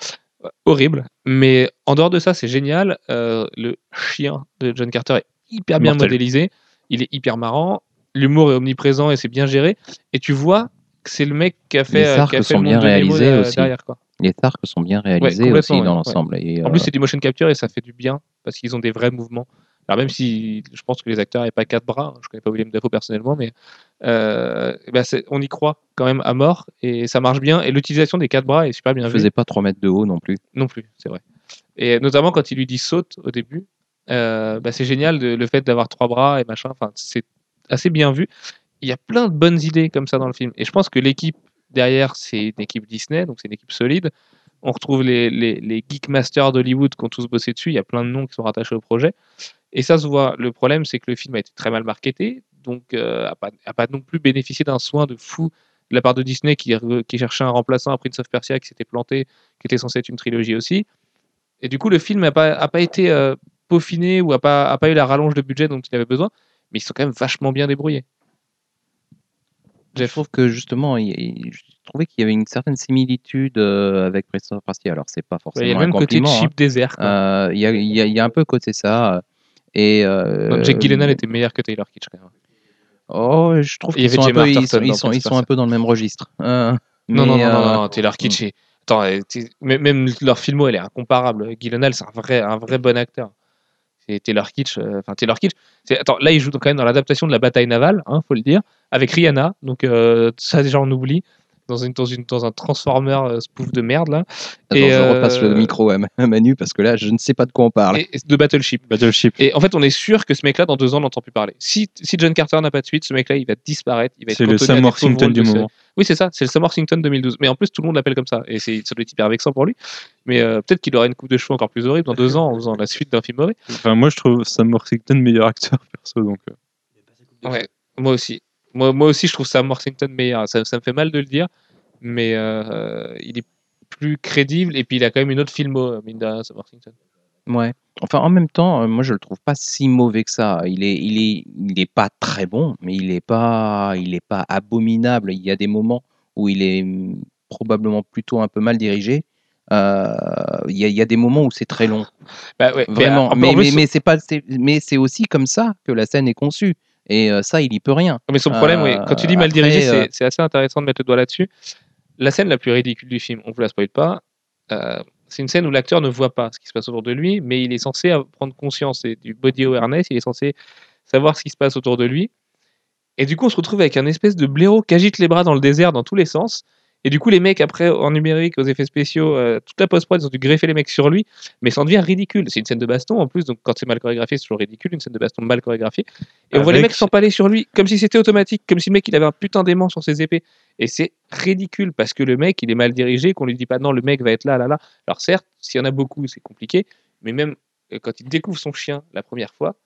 Horrible. Mais en dehors de ça, c'est génial. Euh, le chien de John Carter est hyper bien Mortel. modélisé. Il est hyper marrant. L'humour est omniprésent et c'est bien géré. Et tu vois que c'est le mec qui a fait, Les euh, qui a arcs fait sont bien réalisés derrière- aussi. derrière. Quoi. Les arcs sont bien réalisés aussi dans ouais. l'ensemble. En euh, plus, c'est du motion capture et ça fait du bien parce qu'ils ont des vrais mouvements. Alors même si je pense que les acteurs n'avaient pas quatre bras, hein, je connais pas William Dafoe personnellement, mais euh, ben, c'est- on y croit quand même à mort et ça marche bien. Et l'utilisation des quatre bras est super bien il vue. faisait pas 3 mètres de haut non plus. Non plus, c'est vrai. Et notamment quand il lui dit saute au début, euh, bah, c'est génial de- le fait d'avoir trois bras et machin. Enfin, c'est assez bien vu. Il y a plein de bonnes idées comme ça dans le film. Et je pense que l'équipe derrière, c'est une équipe Disney, donc c'est une équipe solide. On retrouve les, Geek Masters d'Hollywood qui ont tous bossé dessus. Il y a plein de noms qui sont rattachés au projet. Et ça se voit. Le problème, c'est que le film a été très mal marketé, donc euh, pas, non plus bénéficié d'un soin de fou de la part de Disney qui, cherchait un remplaçant à Prince of Persia qui s'était planté, qui était censé être une trilogie aussi. Et du coup, le film n'a pas, été euh, peaufiné ou n'a pas, pas eu la rallonge de budget dont il avait besoin, mais ils sont quand même vachement bien débrouillés. Je trouve que justement, il- il- je trouvais qu'il y avait une certaine similitude euh, avec Prince Persia. Alors, c'est pas Il forcément y a un même côté désert. quoi. hein. Euh, Il y, a, il y a- il y a un peu côté ça. euh, Et Donc, Jake Gyllenhaal était meilleur que Taylor Kitsch quand même. Oh, je trouve Il qu'ils sont, un peu, ils Arterton sont, ils dans sont, Prince ils of sont un Persia. peu dans le même registre. Euh, Non, non, non, non, non, Taylor Kitsch. Attends, même- même leur filmo, elle est incomparable. Gyllenhaal, c'est un vrai, un vrai bon acteur. C'est Taylor Kitsch. euh, Enfin, Taylor Kitsch. Attends, là, il joue quand même dans l'adaptation de la bataille navale, hein, faut le dire, avec Rihanna. Donc, euh, ça, déjà, on oublie. Dans, une, dans, une, dans un Transformer euh, spoof de merde, là. Attends, Et, je euh, repasse le micro à Ma- à Manu parce que là, je ne sais pas de quoi on parle. Et, et de Battleship. Battleship. Et en fait, on est sûr que ce mec-là, dans deux ans, on n'entend plus parler. Si, si John Carter n'a pas de suite, ce mec-là, il va disparaître. Il va être C'est le Sam Worthington du moment. Oui, c'est ça, c'est le Sam Worthington 2012. Mais en plus, tout le monde l'appelle comme ça. Et c'est, ça doit être hyper vexant pour lui. Mais euh, peut-être qu'il aura une coupe de cheveux encore plus horrible dans deux ans en faisant la suite d'un film mauvais. Enfin, moi, je trouve Sam Worthington meilleur acteur perso. Donc, euh, Ouais, moi aussi. Moi, moi aussi, je trouve Sam Worthington meilleur. Ça, ça me fait mal de le dire. Mais euh, il est plus crédible. Et puis, il a quand même une autre filmo, mine de rien, Sam Worthington. Ouais. Enfin, en même temps, euh, moi, je le trouve pas si mauvais que ça. Il est, il est, il est pas très bon, mais il est pas, il est pas abominable. Il y a des moments où il est hum, probablement plutôt un peu mal dirigé. Euh, Il y, a- il y a des moments où c'est très long, Bah, ouais, vraiment. en- en Mais, mais, mais c'est pas, c'est- mais c'est aussi comme ça que la scène est conçue. Et euh, ça, il y peut rien. Mais son problème, oui, quand tu dis mal après, dirigé, c'est- euh, c'est assez intéressant de mettre le doigt là-dessus. La scène la plus ridicule du film, on vous la spoil pas, euh, c'est une scène où l'acteur ne voit pas ce qui se passe autour de lui, mais il est censé prendre conscience et du body awareness, il est censé savoir ce qui se passe autour de lui. Et du coup, on se retrouve avec un espèce de blaireau qui agite les bras dans le désert dans tous les sens. Et du coup, les mecs, après, en numérique, aux effets spéciaux, euh, toute la post-prod, ils ont dû greffer les mecs sur lui, mais ça en devient ridicule. C'est une scène de baston en plus, donc quand c'est mal chorégraphié, c'est toujours ridicule, une scène de baston mal chorégraphiée. Et on voit les mecs s'empaler sur lui, comme si c'était automatique, comme si le mec il avait un putain d'aimant sur ses épées. Et c'est ridicule parce que le mec il est mal dirigé, qu'on lui dit pas non, le mec va être là, là, là. Alors certes, s'il y en a beaucoup, c'est compliqué, mais même euh, quand il découvre son chien la première fois,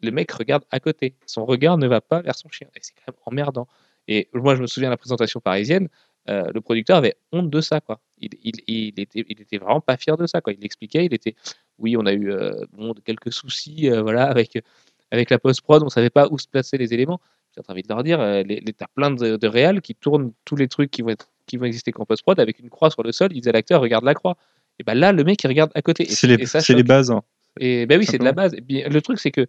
le mec regarde à côté. Son regard ne va pas vers son chien. Et c'est quand même emmerdant. Et moi, je me souviens de la présentation parisienne, euh, le producteur avait honte de ça. Quoi. Il, il, il, était, il était vraiment pas fier de ça. Quoi. Il l'expliquait, il était, oui, on a eu euh, bon, quelques soucis euh, voilà, avec, avec la post-prod, on savait pas où se placer les éléments. J'ai envie de leur dire, les, les, t'as plein de, de réals qui tournent tous les trucs qui vont, être, qui vont exister qu'en post-prod avec une croix sur le sol, ils disent à l'acteur, regarde la croix. Et ben là, le mec, il regarde à côté. C'est les, les bases. hein. Et ben oui, c'est de la base. Et puis, le truc, c'est que,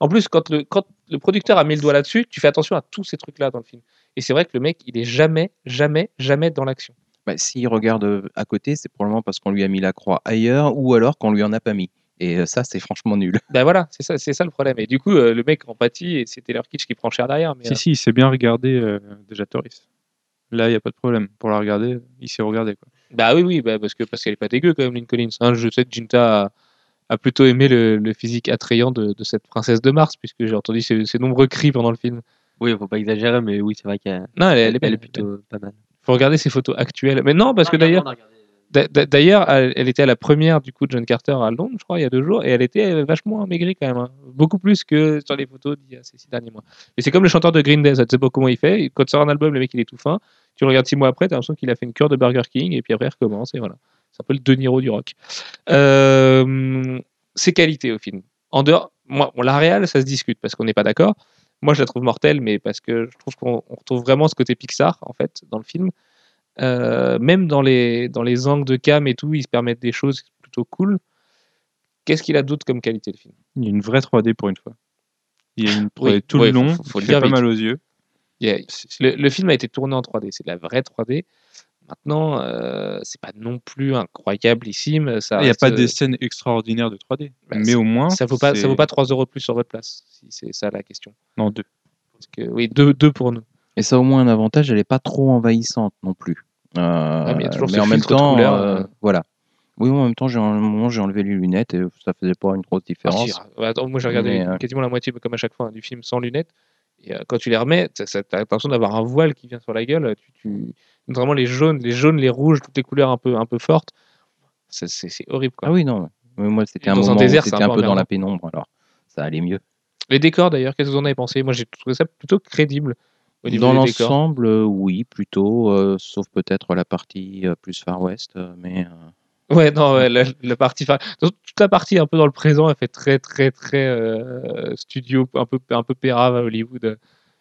en plus, quand le, quand le producteur a mis le doigt là-dessus, tu fais attention à tous ces trucs-là dans le film. Et c'est vrai que le mec, il est jamais, jamais, jamais dans l'action. Bah, S'il regarde euh, à côté, c'est probablement parce qu'on lui a mis la croix ailleurs ou alors qu'on lui en a pas mis. Et euh, ça, c'est franchement nul. Ben voilà, c'est ça, c'est ça le problème. Et du coup, euh, le mec en pâtit et c'est Taylor Kitsch qui prend cher derrière. Mais, Si, euh, si, il sait bien regarder euh, déjà Toris. Là, il n'y a pas de problème. Pour la regarder, il sait regarder. Quoi. Bah oui, oui, bah parce que parce qu'elle est pas dégueu quand même, Lynn Collins. hein. je sais que Jinta a, a plutôt aimé le, le physique attrayant de, de cette princesse de Mars, puisque j'ai entendu ses, ses nombreux cris pendant le film. Oui, faut pas exagérer, mais oui, c'est vrai qu'elle Non, elle, est- elle est elle belle. est plutôt pas mal. Faut regarder ses photos actuelles. Mais non, parce que d'ailleurs, d'a- d'a- d'ailleurs, elle, elle était à la première du coup de John Carter à Londres, je crois, il y a deux jours, et elle était vachement maigrie quand même, hein. beaucoup plus que sur les photos d'il y a ces six derniers mois. Et c'est comme le chanteur de Green Day, ça, tu sais pas comment il fait. Quand tu sort un album, le mec il est tout fin. Tu le regardes six mois après, t'as l'impression qu'il a fait une cure de Burger King, et puis après il recommence, et voilà. C'est un peu le De Niro du rock. Euh, ses qualités au film. En dehors, moi, bon, la réal, ça se discute parce qu'on n'est pas d'accord. Moi, je la trouve mortelle, mais parce que je trouve qu'on on retrouve vraiment ce côté Pixar, en fait, dans le film. Euh, même dans les, dans les angles de cam et tout, ils se permettent des choses plutôt cool. Qu'est-ce qu'il a d'autre comme qualité, le film? Il y a une vraie 3D pour une fois. Il y a une 3D Oui, tout ouais, le faut- long, faut- faut qui le fait dire pas vite. mal aux yeux. Il a- le, le film a été tourné en 3D, c'est de la vraie 3D. Maintenant, euh, c'est pas non plus incroyablissime. Ça Il n'y a pas euh, des scènes extraordinaires de 3D. bah, mais au moins. ça vaut pas, ça vaut pas 3 euros de plus sur votre place, si c'est ça la question. Non, deux. Parce que, oui, deux, deux pour nous. Et ça, au moins, un avantage, elle n'est pas trop envahissante non plus. Euh, mais y a toujours ce en même temps, couleur, euh, euh. voilà. Oui, en même temps, j'ai, moment, enlevé les lunettes et ça faisait pas une grosse Ah, différence. si, ah, attends, moi j'ai regardé Mais, euh, quasiment la moitié, comme à chaque fois, hein, du film sans lunettes. Et euh, quand tu les remets, t'as l'impression d'avoir un voile qui vient sur la gueule. Tu, tu... Vraiment les jaunes, les jaunes, les rouges, toutes les couleurs un peu, un peu fortes. C'est- C'est c'est horrible. Quoi. Ah oui, non. mais Moi, c'était un Dans un moment désert, où c'était un peu peu dans la pénombre, alors ça allait mieux. Les décors d'ailleurs, qu'est-ce que vous en avez pensé? Moi j'ai trouvé ça plutôt crédible au niveau Dans des décors. l'ensemble, euh, oui, plutôt, euh, sauf peut-être la partie euh, plus Far West, mais Ouais, non, ouais, la, la partie, enfin, toute la partie un peu dans le présent, elle fait très, très, très euh, studio, un peu, un peu pérave à Hollywood.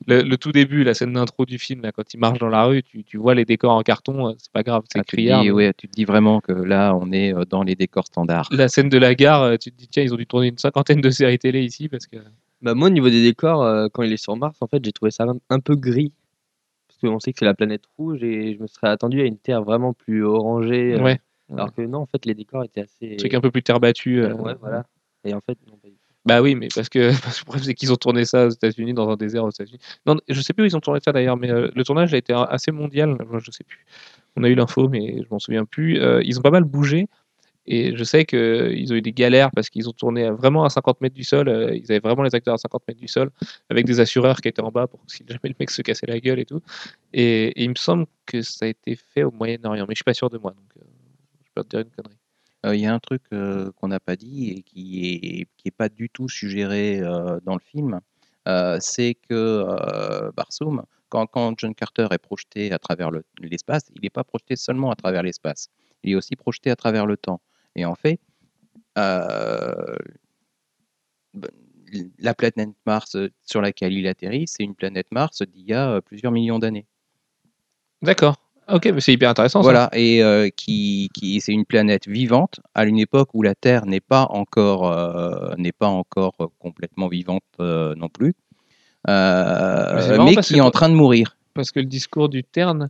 Le, le tout début, la scène d'intro du film, là, quand il marche dans la rue, tu, tu vois les décors en carton, euh, c'est pas grave, c'est ah, tu, te criard. dis, ouais, tu te dis vraiment que là, on est euh, dans les décors standards. La scène de la gare, euh, tu te dis, tiens, ils ont dû tourner une cinquantaine de séries télé ici, parce que. Bah, moi, au niveau des décors, euh, quand il est sur Mars, en fait, j'ai trouvé ça un, peu gris. Parce qu'on sait que c'est la planète rouge et je me serais attendu à une Terre vraiment plus orangée. euh, Ouais, Alors que non, en fait, les décors étaient assez. un truc un peu plus terre battue. euh, Ouais, voilà. Et en fait, non, pas du tout. Bah oui, mais parce que, [laughs] parce le problème, c'est qu'ils ont tourné ça aux États-Unis, dans un désert aux États-Unis. Non, je sais plus où ils ont tourné ça d'ailleurs, mais euh, le tournage a été assez mondial. Moi, Je sais plus. On a eu l'info, mais je m'en souviens plus. Euh, ils ont pas mal bougé. Et je sais qu'ils ont eu des galères parce qu'ils ont tourné vraiment à 50 mètres du sol. euh, Ils avaient vraiment les acteurs à 50 mètres du sol, avec des assureurs qui étaient en bas pour que [laughs] si jamais le mec se cassait la gueule et tout. Et, et il me semble que ça a été fait au Moyen-Orient, mais je suis pas sûr de moi. Donc, euh, je peux te dire une connerie. Euh, Il y a un truc qu'on n'a pas dit et qui est, qui est pas du tout suggéré dans le film, c'est que Barsoum, quand, quand John Carter est projeté à travers le- l'espace, il n'est pas projeté seulement à travers l'espace, il est aussi projeté à travers le temps. Et en fait, ben, la planète Mars sur laquelle il atterrit, c'est une planète Mars d'il y a plusieurs millions d'années. D'accord. Ok, mais c'est hyper intéressant. ça. Voilà, et euh, qui, qui c'est une planète vivante à une époque où la Terre n'est pas encore euh, n'est pas encore euh, complètement vivante euh, non plus, Mais qui est en train de mourir. Parce que le discours du Terne,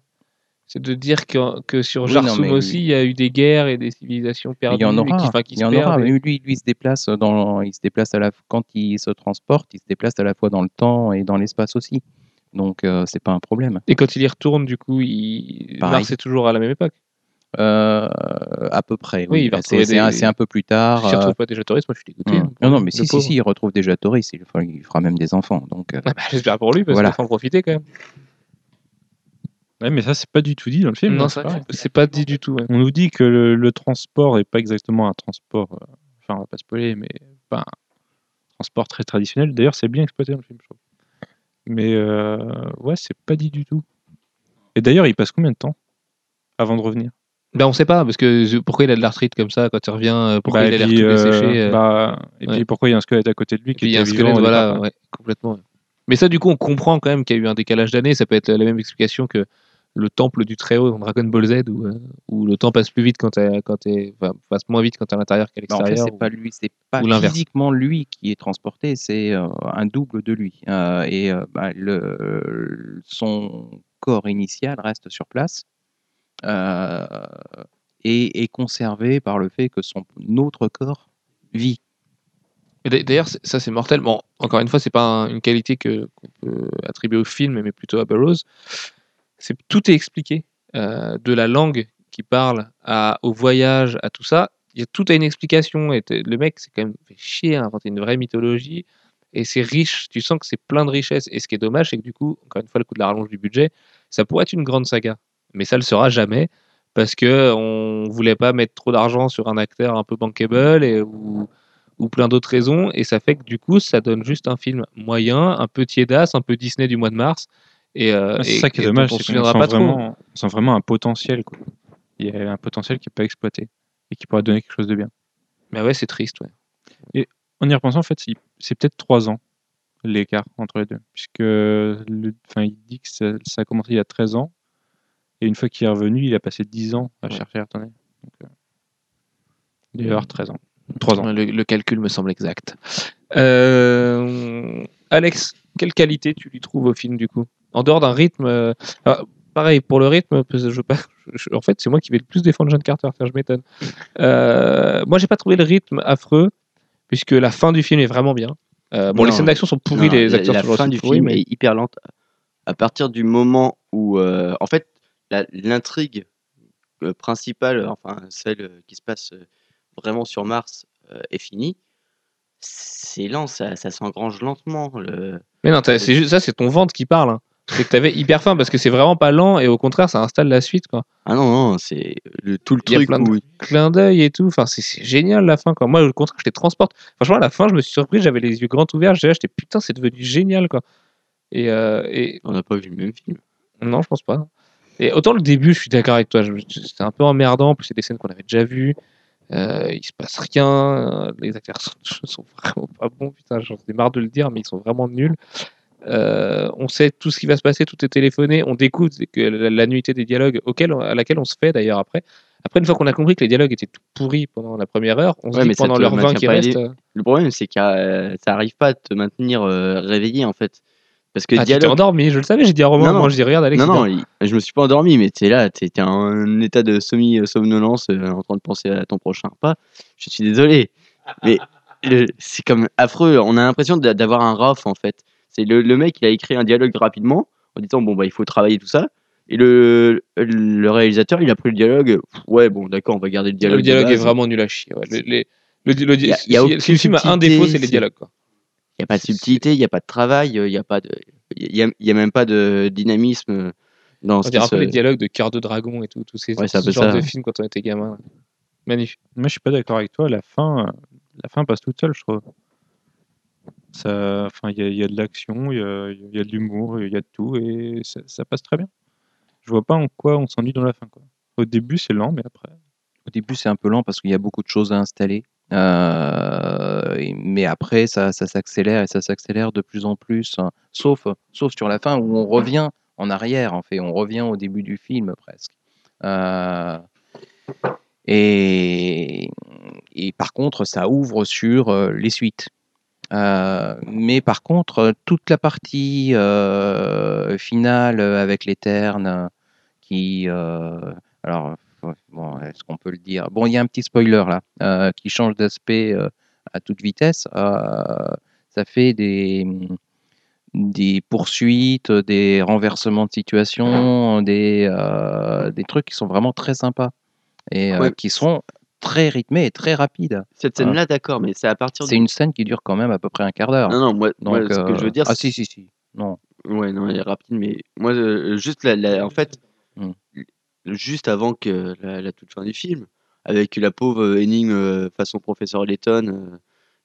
c'est de dire que, que sur Oui, Jarsum non, mais lui- aussi, il y a eu des guerres et des civilisations perdues. Il y en aura, qui, enfin, qui il y en perdent aura. Mais lui, lui, il se déplace dans, il se déplace à la quand il se transporte, il se déplace à la fois dans le temps et dans l'espace aussi. Donc euh, c'est pas un problème. Et quand il y retourne, du coup, il... Pareil. Mars est toujours à la même époque? Euh, à peu près. Oui, Oui, il va c'est un, des- c'est un peu plus tard. S'il ne euh, retrouve pas déjà Torres, moi je suis dégoûté. hum. hein, non, non, mais si, si, si, il retrouve déjà Toris, il, fera- il fera même des enfants. Donc, euh, Ah [laughs] bah, J'espère pour lui, parce Voilà. qu'il faut en profiter quand même. Ouais, mais ça, c'est pas du tout dit dans le film. non, hein, c'est pas dit du tout. ouais. On nous dit que le, le transport est pas exactement un transport. euh, Enfin, on va pas spoiler, mais pas un transport très traditionnel. D'ailleurs, c'est bien exploité dans le film, je trouve. Mais euh, ouais, c'est pas dit du tout. Et d'ailleurs, il passe combien de temps avant de revenir? Ben, on sait pas, parce que pourquoi il a de l'arthrite comme ça quand il revient, euh, pourquoi Bah, il a l'air tout euh, desséché. euh, bah, Et ouais. puis pourquoi il y a un squelette à côté de lui et qui puis il y a un squelette, vivant au voilà, ouais, complètement. Mais ça, du coup, on comprend quand même qu'il y a eu un décalage d'années. Ça peut être la même explication que le temple du Très-Haut dans Dragon Ball Z où, euh, où le temps passe plus vite quand t'es, quand t'es, enfin, passe moins vite quand t'es à l'intérieur qu'à Bah, en fait, l'extérieur. c'est pas lui, c'est pas ou l'inverse. physiquement lui qui est transporté, c'est euh, un double de lui. Euh, et euh, bah, le, son corps initial reste sur place euh, et est conservé par le fait que son autre corps vit. D'ailleurs, ça c'est mortel. Bon, encore une fois, c'est pas un- une qualité que qu'on peut attribuer au film, mais plutôt à Burroughs. C'est tout est expliqué, euh, de la langue qui parle au voyage, à tout ça. Il y a tout a une explication. Et le mec, c'est quand même chier à inventer une vraie mythologie. Et c'est riche. Tu sens que c'est plein de richesses. Et ce qui est dommage, c'est que du coup, encore une fois, le coup de la rallonge du budget, ça pourrait être une grande saga, mais ça le sera jamais parce que on voulait pas mettre trop d'argent sur un acteur un peu bankable et ou ou plein d'autres raisons, et ça fait que du coup, ça donne juste un film moyen, un peu tiédasse, un peu Disney du mois de mars, et, euh, Ah, c'est et- ça qui est et dommage, on c'est qu'on sent pas vraiment, on sent vraiment un potentiel. Quoi. Il y a un potentiel qui n'est pas exploité et qui pourrait donner quelque chose de bien. Mais ouais, c'est triste, ouais. En y repensant, en fait, c'est- c'est peut-être trois ans l'écart entre les deux. Puisque le, enfin, il dit que ça, ça a commencé il y a 13 ans. Et une fois qu'il est revenu, il a passé 10 ans à Ouais. chercher à retourner. Donc, euh, il doit y avoir 13 ans. 3 ans. Le, le calcul me semble exact. Euh, Alex, quelle qualité tu lui trouves au film du coup? En dehors d'un rythme. euh, alors, pareil, pour le rythme, je pas, [laughs] en fait, c'est moi qui vais le plus défendre John Carter, je m'étonne. Euh, moi, j'ai pas trouvé le rythme affreux, puisque la fin du film est vraiment bien. Euh, bon, Non. les scènes d'action sont pourries, Non, les la- acteurs la sont fin aussi du pourris, film mais- est hyper lente. À partir du moment où, euh, en fait, la- l'intrigue principale, enfin celle qui se passe vraiment sur Mars, est finie. C'est lent, ça, ça s'engrange lentement. Le... Mais non, juste ça, c'est ton ventre qui parle. hein. C'est que t'avais hyper faim parce que c'est vraiment pas lent et au contraire, ça installe la suite. Quoi. Ah non, non, c'est le, tout le Il y a truc plein de où Clin d'œil et tout. Enfin, c'est génial la fin. Quoi. Moi, au contraire, je les transporte. Franchement, à la fin, je me suis surpris, j'avais les yeux grands ouverts. J'étais putain, c'est devenu génial. Quoi. Et, euh, et on n'a pas vu le même film. non, je pense pas. Et autant le début, je suis d'accord avec toi. C'était un peu emmerdant. En plus, c'est des scènes qu'on avait déjà vues. Euh, il se passe rien. Les acteurs sont, sont vraiment pas bons. Putain, j'en ai marre de le dire, mais ils sont vraiment nuls. Euh, on sait tout ce qui va se passer, tout est téléphoné. On découvre que la, nuitée des dialogues auquel, à laquelle on se fait d'ailleurs après. Après, une fois qu'on a compris que les dialogues étaient tout pourris pendant la première heure, on se Ouais, dit mais pendant l'heure 20 maintient qui reste. les- Le problème, c'est que euh, ça arrive pas à te maintenir euh, réveillé en fait. Parce que Ah, tu dialogue. endormi, je le savais, j'ai dit à Romain, Non, non. moi je dis regarde Alex. Non, non, il- je me suis pas endormi, mais tu es là, tu es en état de semi-somnolence en train de penser à ton prochain repas. Je suis désolé. Mais c'est comme affreux. On a l'impression d'a- d'avoir un RAF en fait. C'est le, le mec, il a écrit un dialogue rapidement en disant bon, bah il faut travailler tout ça. Et le, le réalisateur, il a pris le dialogue. Ouais, bon, d'accord, on va garder le dialogue. Le dialogue est vraiment nul à chier. ouais. Le, les- le, le- Y a- y a si- le film a un défaut, c'est les dialogues. Quoi. Il n'y a pas de subtilité, il n'y a pas de travail, il n'y a pas de. Il y a, y a même pas de dynamisme dans On ce un peu les dialogues de Cœur de Dragon et tout, tous ces Ouais, ce genre ça. de films quand on était gamin. Magnifique. Moi, je suis pas d'accord avec toi. La fin, la fin passe toute seule, je trouve. Enfin, il y, a- de l'action, il y a, de l'humour, il y a de tout, et ça, passe très bien. Je vois pas en quoi on s'ennuie dans la fin. Au début, c'est lent, mais après. Au début, c'est un peu lent parce qu'il y a beaucoup de choses à installer. Euh, mais après, ça, ça s'accélère et ça s'accélère de plus en plus. hein. Sauf, sauf sur la fin où on revient en arrière, en fait. On revient au début du film presque. Euh, et, et par contre, ça ouvre sur euh, les suites. Euh, mais par contre, toute la partie euh, finale avec les ternes qui. euh, alors, bon, est-ce qu'on peut le dire? Bon, il y a un petit spoiler là, qui change d'aspect à toute vitesse. Ça fait des, des poursuites, des renversements de situation, des, des trucs qui sont vraiment très sympas et Ouais. qui sont très rythmés et très rapides. Cette scène-là, d'accord, mais c'est à partir C'est une scène qui dure quand même à peu près un quart d'heure. Non, non, moi, Donc, moi, ce que je euh, veux dire, Ah si, si, si. Non. Ouais, non, elle est rapide, mais moi, euh, juste la, la- en fait, Mm. juste avant que la, la toute fin du film, avec la pauvre euh, énigme euh, façon professeur euh,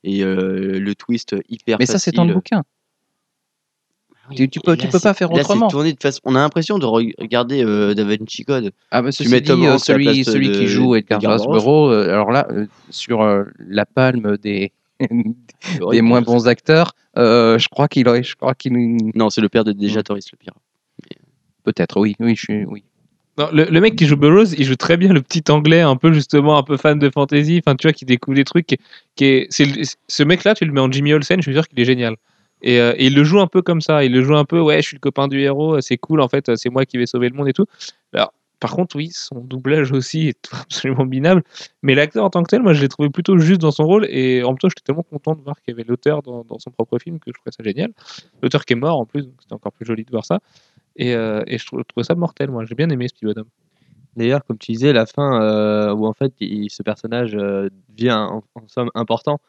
et euh, le twist hyper Mais ça, c'est dans le bouquin. Oui, Tu- peux- tu peux pas faire là, autrement. tourné de façon. On a l'impression de re- regarder euh, Da Vinci Code. Ah bah, Tu mets dit, Tom euh, celui, place celui de- qui joue Edgar Rasborough, euh, alors là, euh, sur euh, la palme des, [laughs] des moins bons acteurs, euh, je crois qu'il aurait, je crois qu'il Non, c'est le père de Déjà Torres, le pire. peut-être, oui, oui, je suis, oui. Non, le, le mec qui joue Burroughs, il joue très bien le petit anglais, un peu justement, un peu fan de fantasy, enfin tu vois, qui découvre des trucs. Qui, qui est, c'est le- ce mec-là, tu le mets en Jimmy Olsen, je suis sûr qu'il est génial. Et, euh, et il le joue un peu comme ça, il le joue un peu, ouais, je suis le copain du héros, c'est cool, en fait, c'est moi qui vais sauver le monde et tout. Alors, par contre, oui, son doublage aussi est [laughs] absolument minable, mais l'acteur en tant que tel, moi je l'ai trouvé plutôt juste dans son rôle, et en même j'étais tellement content de voir qu'il y avait l'auteur dans, son propre film que je trouvais ça génial. L'auteur qui est mort en plus, donc c'était encore plus joli de voir ça. Et, euh, et je trou- je trouvais ça mortel, moi, j'ai bien aimé ce petit bonhomme. D'ailleurs, comme tu disais, la fin euh, où en fait ce personnage euh, devient en, en somme important.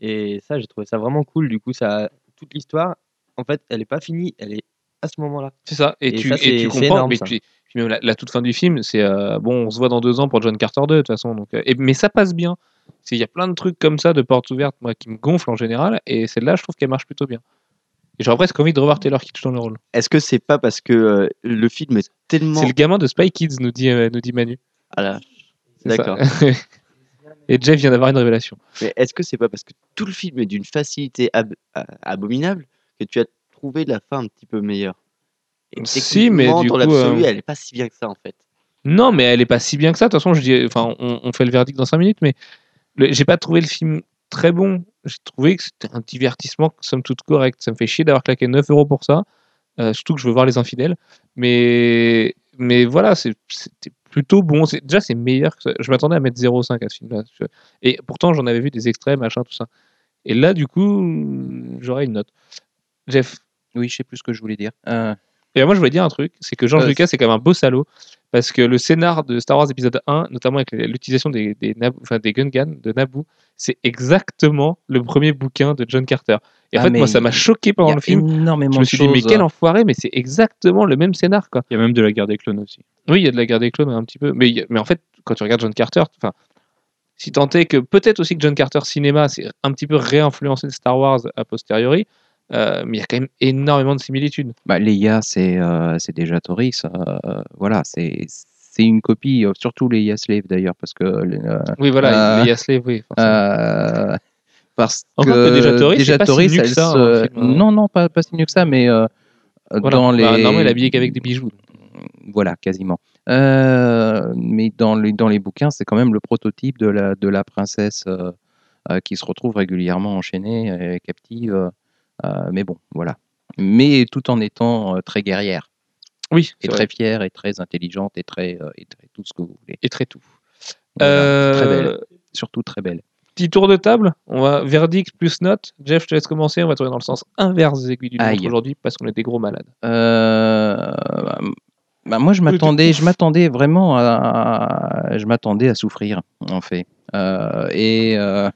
Et ça, j'ai trouvé ça vraiment cool. Du coup, ça, toute l'histoire, en fait, elle n'est pas finie, elle est à ce moment-là. C'est ça, et, Et tu, ça, et tu comprends, énorme, mais la, la toute fin du film, c'est euh, bon, on se voit dans deux ans pour John Carter 2, de toute façon. Donc, euh, et- mais ça passe bien. C'est- Il y a plein de trucs comme ça, de portes ouvertes, moi, qui me gonflent en général, et celle-là, je trouve qu'elle marche plutôt bien. Et j'aurais presque envie de revoir Taylor Kitsch dans le rôle. Est-ce que c'est pas parce que euh, le film est tellement. C'est le gamin de Spy Kids, nous dit, euh, nous dit Manu. Ah là. D'accord. [laughs] et Jeff vient d'avoir une révélation. Mais est-ce que c'est pas parce que tout le film est d'une facilité ab- abominable que tu as trouvé la fin un petit peu meilleure? Et Si, mais du dans coup, euh, elle est pas si bien que ça en fait. Non, mais elle est pas si bien que ça. De toute façon, je dis, enfin, on, on fait le verdict dans 5 minutes, mais j'ai pas trouvé le film très bon. J'ai trouvé que c'était un divertissement, somme toute correct. Ça me fait chier d'avoir claqué 9 euros pour ça. Euh, surtout que je veux voir les infidèles. Mais, mais voilà, c'était plutôt bon. Déjà, c'est meilleur que ça. Je m'attendais à mettre 0,5 à ce film-là. Et pourtant, j'en avais vu des extraits, machin, tout ça. Et là, du coup, j'aurais une note. Jeff, Oui, je sais plus ce que je voulais dire. Euh, et moi, je voulais dire un truc, c'est que George Euh, Lucas, c'est quand même un beau salaud, parce que le scénar de Star Wars épisode 1, notamment avec l'utilisation des, des, Naboo- enfin, des Gungans de Naboo, c'est exactement le premier bouquin de John Carter. Et en Ah, fait, moi, ça m'a choqué pendant le film. Je me suis dit, mais quel enfoiré, mais c'est exactement le même scénar, quoi. Il y a même de la guerre des clones aussi. Oui, il y a de la guerre des clones un petit peu, mais, mais en fait, quand tu regardes John Carter, enfin, si tant est que peut-être aussi que John Carter cinéma s'est un petit peu réinfluencé de Star Wars a posteriori, euh, mais il y a quand même énormément de similitudes. Bah, Leia, c'est euh, déjà Toris. euh, voilà, c'est une copie, euh, surtout Leia Slave d'ailleurs, parce que Oui, voilà, Euh, il y a Slave, oui. parce que déjà Toris, si Toris, elle ça, se- hein, non non pas pas si mieux que ça, mais Voilà. dans les Bah, normalement, elle est habillée qu'avec des bijoux. voilà quasiment. Mais dans les dans les bouquins, c'est quand même le prototype de la de la princesse qui se retrouve régulièrement enchaînée, euh, captive. Euh, mais bon, voilà. Mais tout en étant euh, très guerrière. Oui, et très fière et très intelligente et très, euh, et très tout ce que vous voulez. Et très tout. Voilà, Très belle, surtout très belle. Petit tour de table. On va verdict plus note. Jeff, je te laisse commencer. On va tourner dans le sens inverse des aiguilles du montre aujourd'hui parce qu'on est des gros malades. Bah, bah, moi, je m'attendais, je m'attendais vraiment à, je m'attendais à souffrir en fait, Euh, et euh,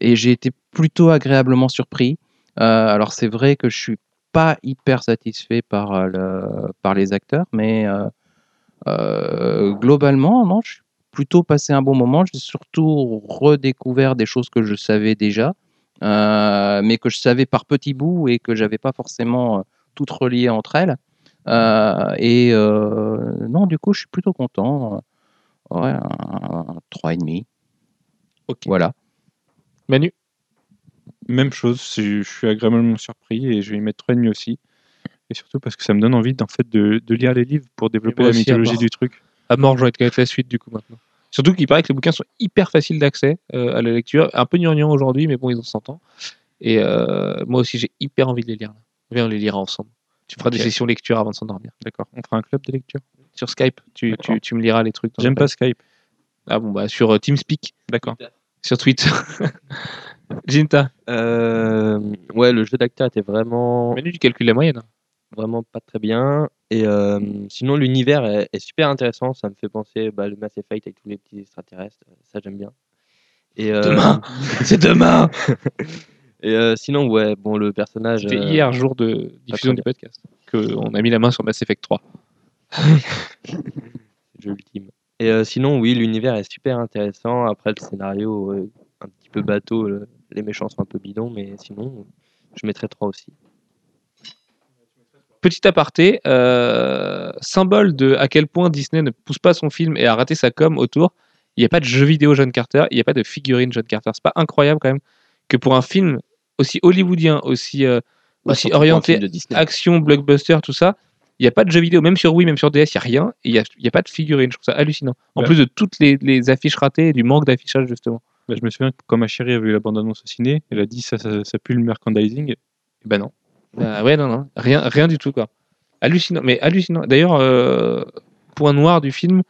et j'ai été plutôt agréablement surpris. Euh, alors c'est vrai que je suis pas hyper satisfait par euh, le, par les acteurs, mais euh, globalement, non, je suis plutôt passé un bon moment. J'ai surtout redécouvert des choses que je savais déjà, euh, mais que je savais par petits bouts et que j'avais pas forcément euh, toutes reliées entre elles. Euh, et non, du coup, je suis plutôt content. Ouais, un, un 3,5. Ok. Voilà. Manu, Même chose, je suis agréablement surpris et je vais y mettre 3,5 aussi. Et surtout parce que ça me donne envie d'en fait de, de lire les livres pour développer la mythologie du truc. à mort, vais connaître la suite du coup maintenant. Surtout qu'il paraît que les bouquins sont hyper faciles d'accès euh, à la lecture. Un peu gnangnan aujourd'hui, mais bon, ils ont 100 ans. Et euh, moi aussi, j'ai hyper envie de les lire. Viens, on les lira ensemble. Tu feras des sessions lecture avant de s'endormir. D'accord, on fera un club de lecture. Sur Skype, tu, tu, tu me liras les trucs. J'aime pas Skype. Ah bon, bah sur euh, TeamSpeak, D'accord. sur Twitter. [laughs] Ginta, Euh, ouais, le jeu d'acteur était vraiment, Manu, tu calcules la moyenne. hein. vraiment pas très bien. Et euh, sinon, l'univers est, est super intéressant. Ça me fait penser bah, le Mass Effect avec tous les petits extraterrestres. Ça, j'aime bien. Et, euh, Demain [laughs] C'est demain Et euh, sinon, ouais, bon, le personnage. C'était euh, hier, jour de diffusion du podcast, qu'on a mis la main sur Mass Effect 3. [laughs] jeu ultime. Et euh, sinon, oui, l'univers est super intéressant. Après, le scénario, euh, un petit peu bateau. le- les méchants sont un peu bidons, mais sinon, je mettrais 3 aussi. Petit aparté, euh, symbole de à quel point Disney ne pousse pas son film et a raté sa com autour, il n'y a pas de jeu vidéo John Carter, il n'y a pas de figurine John Carter. C'est pas incroyable quand même que pour un film aussi hollywoodien, aussi, euh, Bah, aussi orienté action, blockbuster, tout ça, Il n'y a pas de jeux vidéo, même sur Wii, même sur DS, il n'y a rien. Et il n'y a, il y a pas de figurines. Je trouve ça hallucinant. En Ouais. plus de toutes les, les affiches ratées et du manque d'affichage, justement. Bah, je me souviens que quand ma chérie a vu la bande-annonce au ciné, elle a dit ça, ça, ça pue le merchandising. Et ben non. Ah ouais, non, non. Rien, rien du tout, quoi. Hallucinant. Mais hallucinant. D'ailleurs, euh, point noir du film,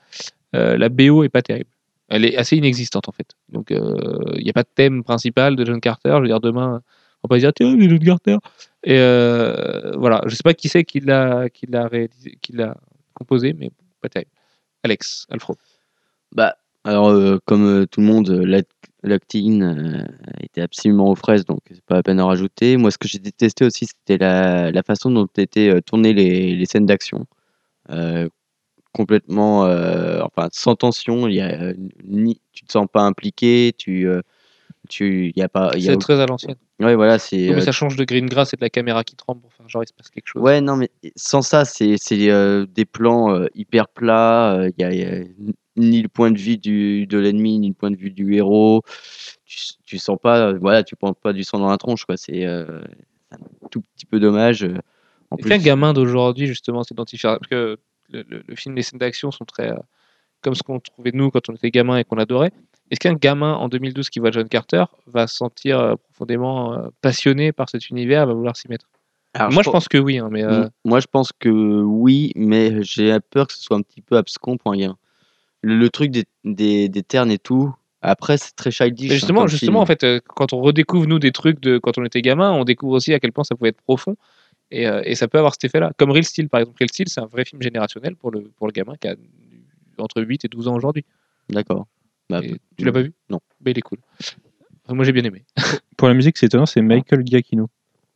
euh, la BO est pas terrible. Elle est assez inexistante, en fait. Donc, euh, il n'y a pas de thème principal de John Carter. Je veux dire, demain, on va pas dire, tiens, c'est John Carter. Et euh, voilà. Je sais pas qui c'est qui l'a qui l'a réalisé, qui l'a composé, mais pas terrible. Alex, Alfro. Bah, alors, euh, comme euh, tout le monde, euh, euh, était absolument aux fraises, donc c'est pas la peine à rajouter. Moi, ce que j'ai détesté aussi, c'était la, la façon dont étaient tournées les, les scènes d'action. Complètement, enfin, sans tension. Y a, ni, tu te sens pas impliqué, tu, tu, y a pas, il y a C'est très à l'ancienne. ouais, voilà, c'est. Mais ça change de green grass et de la caméra qui tremble faire genre il se passe quelque chose. Ouais, non, mais sans ça, c'est c'est, des plans hyper plats. Il y a, y a ni le point de vue du, de l'ennemi, ni le point de vue du héros. Tu, tu sens pas, euh, voilà, tu prends pas du sang dans la tronche, quoi. C'est euh, un tout petit peu dommage. euh, En Est-ce qu'un plus, gamin d'aujourd'hui, justement, s'identifie Parce que le, le- le film, les scènes d'action sont très. euh, comme ce qu'on trouvait nous quand on était gamin et qu'on adorait. Est-ce qu'un gamin en 2012 qui voit John Carter va se sentir euh, profondément passionné par cet univers, va vouloir s'y mettre? Alors, Moi, je pen- pense que oui, hein, mais. euh, Moi, je pense que oui, mais j'ai peur que ce soit un petit peu abscon pour un gamin. Le, le truc des, des, des ternes et tout, après, c'est très childish. mais hein, justement, justement, en fait, euh, quand on redécouvre nous des trucs de quand on était gamin, on découvre aussi à quel point ça pouvait être profond. Et, euh, et ça peut avoir cet effet-là. Comme Real Steel, par exemple. Real Steel, c'est un vrai film générationnel pour le, pour le gamin qui a entre 8 et 12 ans aujourd'hui. D'accord. Bah, tu l'as pas vu? Non. Mais il est cool. Enfin, moi, j'ai bien aimé. Pour la musique, c'est étonnant, c'est Michael Giacchino.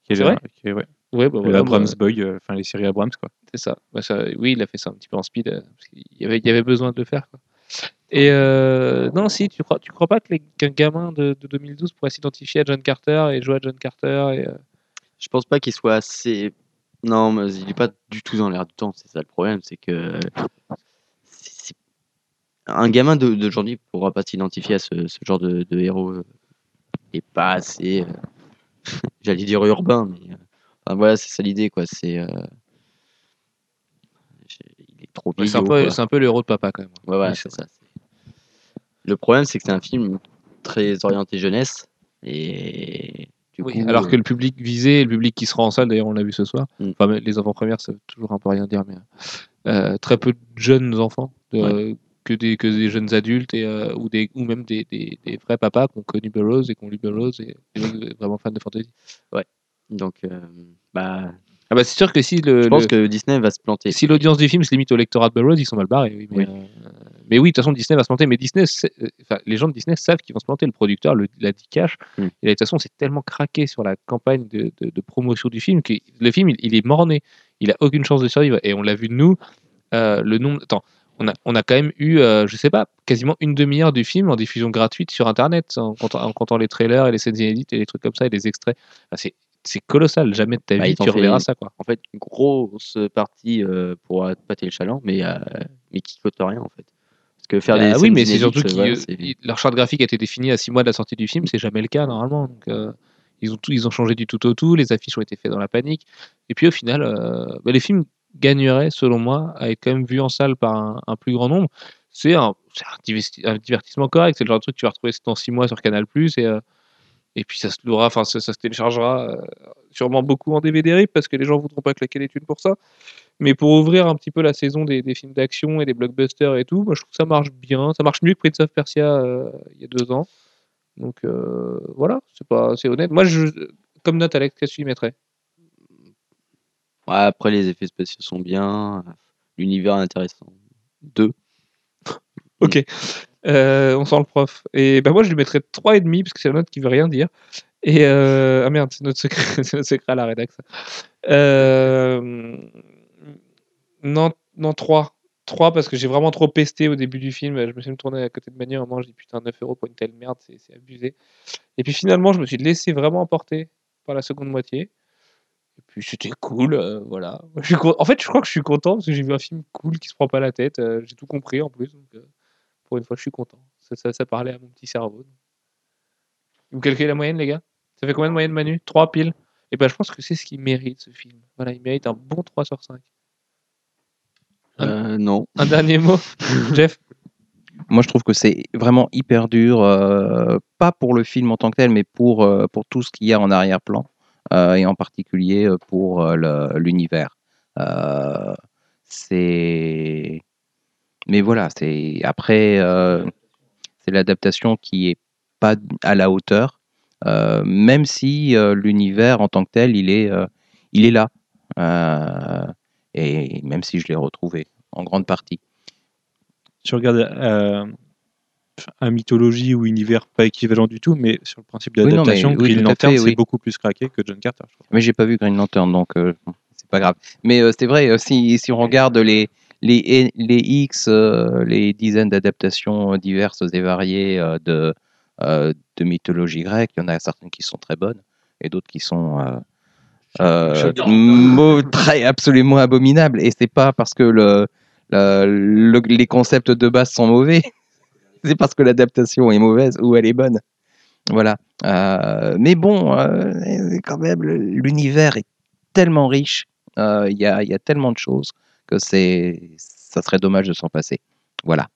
Qui est C'est vrai? qui est- ouais, Ouais, bah, le voilà, Abrams bah, Boy, euh, enfin les séries Abrams, quoi. c'est ça. Bah, ça. Oui, il a fait ça un petit peu en speed. euh, parce qu'il y avait, il y avait besoin de le faire. quoi. Et euh, non, si, tu crois, tu crois pas qu'un gamin de, de 2012 pourrait s'identifier à John Carter et jouer à John Carter et, euh, Je pense pas qu'il soit assez. Non, mais il est pas du tout dans l'air du temps. C'est ça le problème, c'est que un gamin de- d'aujourd'hui pourra pas s'identifier à ce, ce genre de, de héros euh, et pas assez. euh, [laughs] J'allais dire urbain, mais enfin, voilà, c'est ça l'idée, quoi. C'est euh, il est trop Ouais, c'est un, un peu le héros de papa quand même. Ouais, voilà, Oui, ça. Le problème, c'est que c'est un film très orienté jeunesse et du Oui, coup, alors euh, que le public visé, le public qui sera en salle, d'ailleurs on l'a vu ce soir, Mm. enfin les enfants premières ça veut toujours un peu rien dire, mais euh, très peu de jeunes enfants, de- Ouais. que, des, que des jeunes adultes et, euh, ou, des, ou même des, des, des vrais papas qui ont connu Burroughs et qui ont lu Burroughs et vraiment fans de fantasy. Donc, euh, bah, Ah bah c'est sûr que si le, je pense le- que Disney va se planter. si l'audience du film se limite au lectorat de Burroughs, ils sont mal barrés. Oui, mais, Oui. euh, mais oui, de toute façon, Disney va se planter. Mais Disney, euh, enfin, les gens de Disney savent qu'ils vont se planter. Le producteur le- l'a dit cash. Mm. Et là, de toute façon, c'est tellement craqué sur la campagne de, de- de promotion du film que le film, il, il est mort-né. Il a aucune chance de survivre. Et on l'a vu, nous, euh, le nombre. Attends, on a, on a quand même eu, euh, je sais pas, quasiment une demi-heure du film en diffusion gratuite sur Internet, en comptant, en comptant les trailers et les scènes inédites et les trucs comme ça et les extraits. Enfin, c'est c'est colossal. Jamais de ta Bah, vie, tu fait- reverras ça, quoi. En fait, une grosse partie euh, pour pâter le chaland, mais, euh, mais qui coûte rien en fait. Parce que faire Bah des oui, mais c'est surtout euh, que c'est- leur charte graphique a été définie à six mois de la sortie du film, c'est jamais le cas normalement. Donc, euh, ils, ont tout, ils ont changé du tout au tout, les affiches ont été faites dans la panique. Et puis au final, euh, bah, les films gagneraient, selon moi, à être quand même vus en salle par un, un plus grand nombre. C'est un, divertissement correct, c'est le genre de truc que tu vas retrouver dans six mois sur Canal+. Et, euh, et puis ça se louera, enfin ça, ça se téléchargera euh, sûrement beaucoup en DVD RIP parce que les gens voudront pas claquer les thunes pour ça. Mais pour ouvrir un petit peu la saison des, des films d'action et des blockbusters et tout, moi je trouve que ça marche bien. Ça marche mieux que Prince of Persia euh, il y a deux ans. Donc euh, voilà, c'est pas, c'est honnête. Moi, je, comme note, Alex, qu'est-ce que tu y mettrais? Ouais, après, les effets spéciaux sont bien, l'univers est intéressant. Deux. [laughs] Ok. Euh, on sent le prof. Et ben moi, je lui mettrais 3,5 parce que c'est la note qui veut rien dire. Et euh, ah merde, c'est notre secret, [laughs] notre secret à la rédac. ça. Euh, non, non 3. 3 parce que j'ai vraiment trop pesté au début du film. Je me suis tourné à côté de Manu un moment, dis putain 9 euros pour une telle merde, c'est abusé. Et puis finalement, je me suis laissé vraiment emporter par la seconde moitié. Et puis c'était cool, voilà. En fait, je crois que je suis content parce que j'ai vu un film cool qui se prend pas la tête. j'ai tout compris en plus. Pour une fois, je suis content. Ça, ça, ça parlait à mon petit cerveau. Vous calculez la moyenne, les gars? Ça fait combien de moyenne, Manu? 3 piles? Et ben, je pense que c'est ce qu'il mérite, ce film. Voilà, il mérite un bon 3 sur 5. Euh, non. Un dernier mot, [laughs] Jeff? Moi, je trouve que c'est vraiment hyper dur, euh, pas pour le film en tant que tel, mais pour, euh, pour tout ce qu'il y a en arrière-plan, euh, et en particulier pour l'univers. C'est. Mais voilà, c'est après, euh, c'est l'adaptation qui est pas à la hauteur, euh, même si euh, l'univers en tant que tel, il est, euh, il est là. Euh, et même si je l'ai retrouvé en grande partie. Tu regardes euh, un mythologie ou univers pas équivalent du tout, mais sur le principe de l'adaptation, oui, Green Lantern, c'est oui. beaucoup plus craqué que John Carter. je. Mais j'ai pas vu Green Lantern, donc c'est pas grave. Mais c'est vrai, si, si on regarde les, les, les X, euh, les dizaines d'adaptations diverses et variées euh, de, euh, de mythologie grecque, il y en a certaines qui sont très bonnes et d'autres qui sont euh, très absolument abominables. Et c'est pas parce que le, le- le- les concepts de base sont mauvais, [laughs] c'est parce que l'adaptation est mauvaise ou elle est bonne. Voilà. Euh, mais bon, euh, quand même, l'univers est tellement riche, il y, a, il y a tellement de choses que c'est, ça serait dommage de s'en passer. Voilà.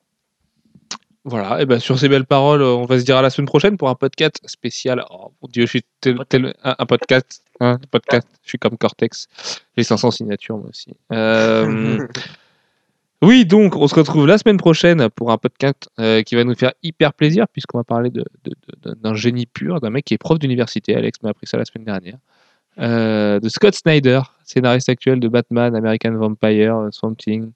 Voilà, et ben sur ces belles paroles, on va se dire à la semaine prochaine pour un podcast spécial. Oh mon dieu, je suis tel, tel- un, un podcast, hein, un podcast. Je suis comme Cortex. J'ai 500 signatures moi aussi. Euh, [laughs] oui, donc on se retrouve la semaine prochaine pour un podcast euh, qui va nous faire hyper plaisir puisqu'on va parler de- de- de- d'un génie pur, d'un mec qui est prof d'université. Alex m'a appris ça la semaine dernière. Euh, de Scott Snyder, scénariste actuel de Batman, American Vampire, Swamp Thing.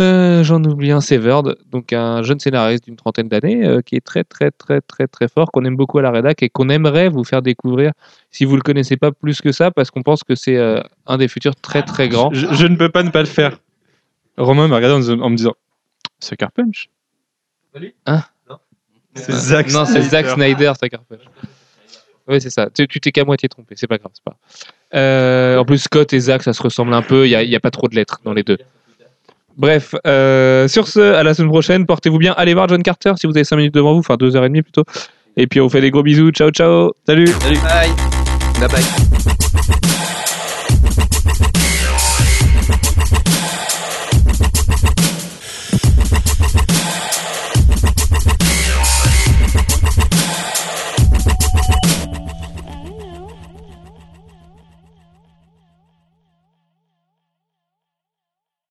Euh, J'en oublie un, Severed, donc un jeune scénariste d'une trentaine d'années euh, qui est très très très très très fort, qu'on aime beaucoup à la rédac et qu'on aimerait vous faire découvrir si vous le connaissez pas plus que ça, parce qu'on pense que c'est euh, un des futurs très très grands. Je, je ne peux pas ne pas le faire. Romain m'a regardé en, en me disant Sucker Punch Hein Non. C'est Zack non, c'est Zack Snyder. Snyder, Sucker Punch. Oui, c'est ça. Tu t'es qu'à moitié trompé, c'est pas grave. c'est Pas... Euh, en plus, Scott et Zack, ça se ressemble un peu. Il n'y a pas trop de lettres dans les deux. Bref, euh, sur ce, à la semaine prochaine. Portez-vous bien. Allez voir John Carter si vous avez 5 minutes devant vous, enfin 2h30 plutôt. Et puis on vous fait des gros bisous. Ciao, ciao. Salut. Salut. Bye. Bye bye.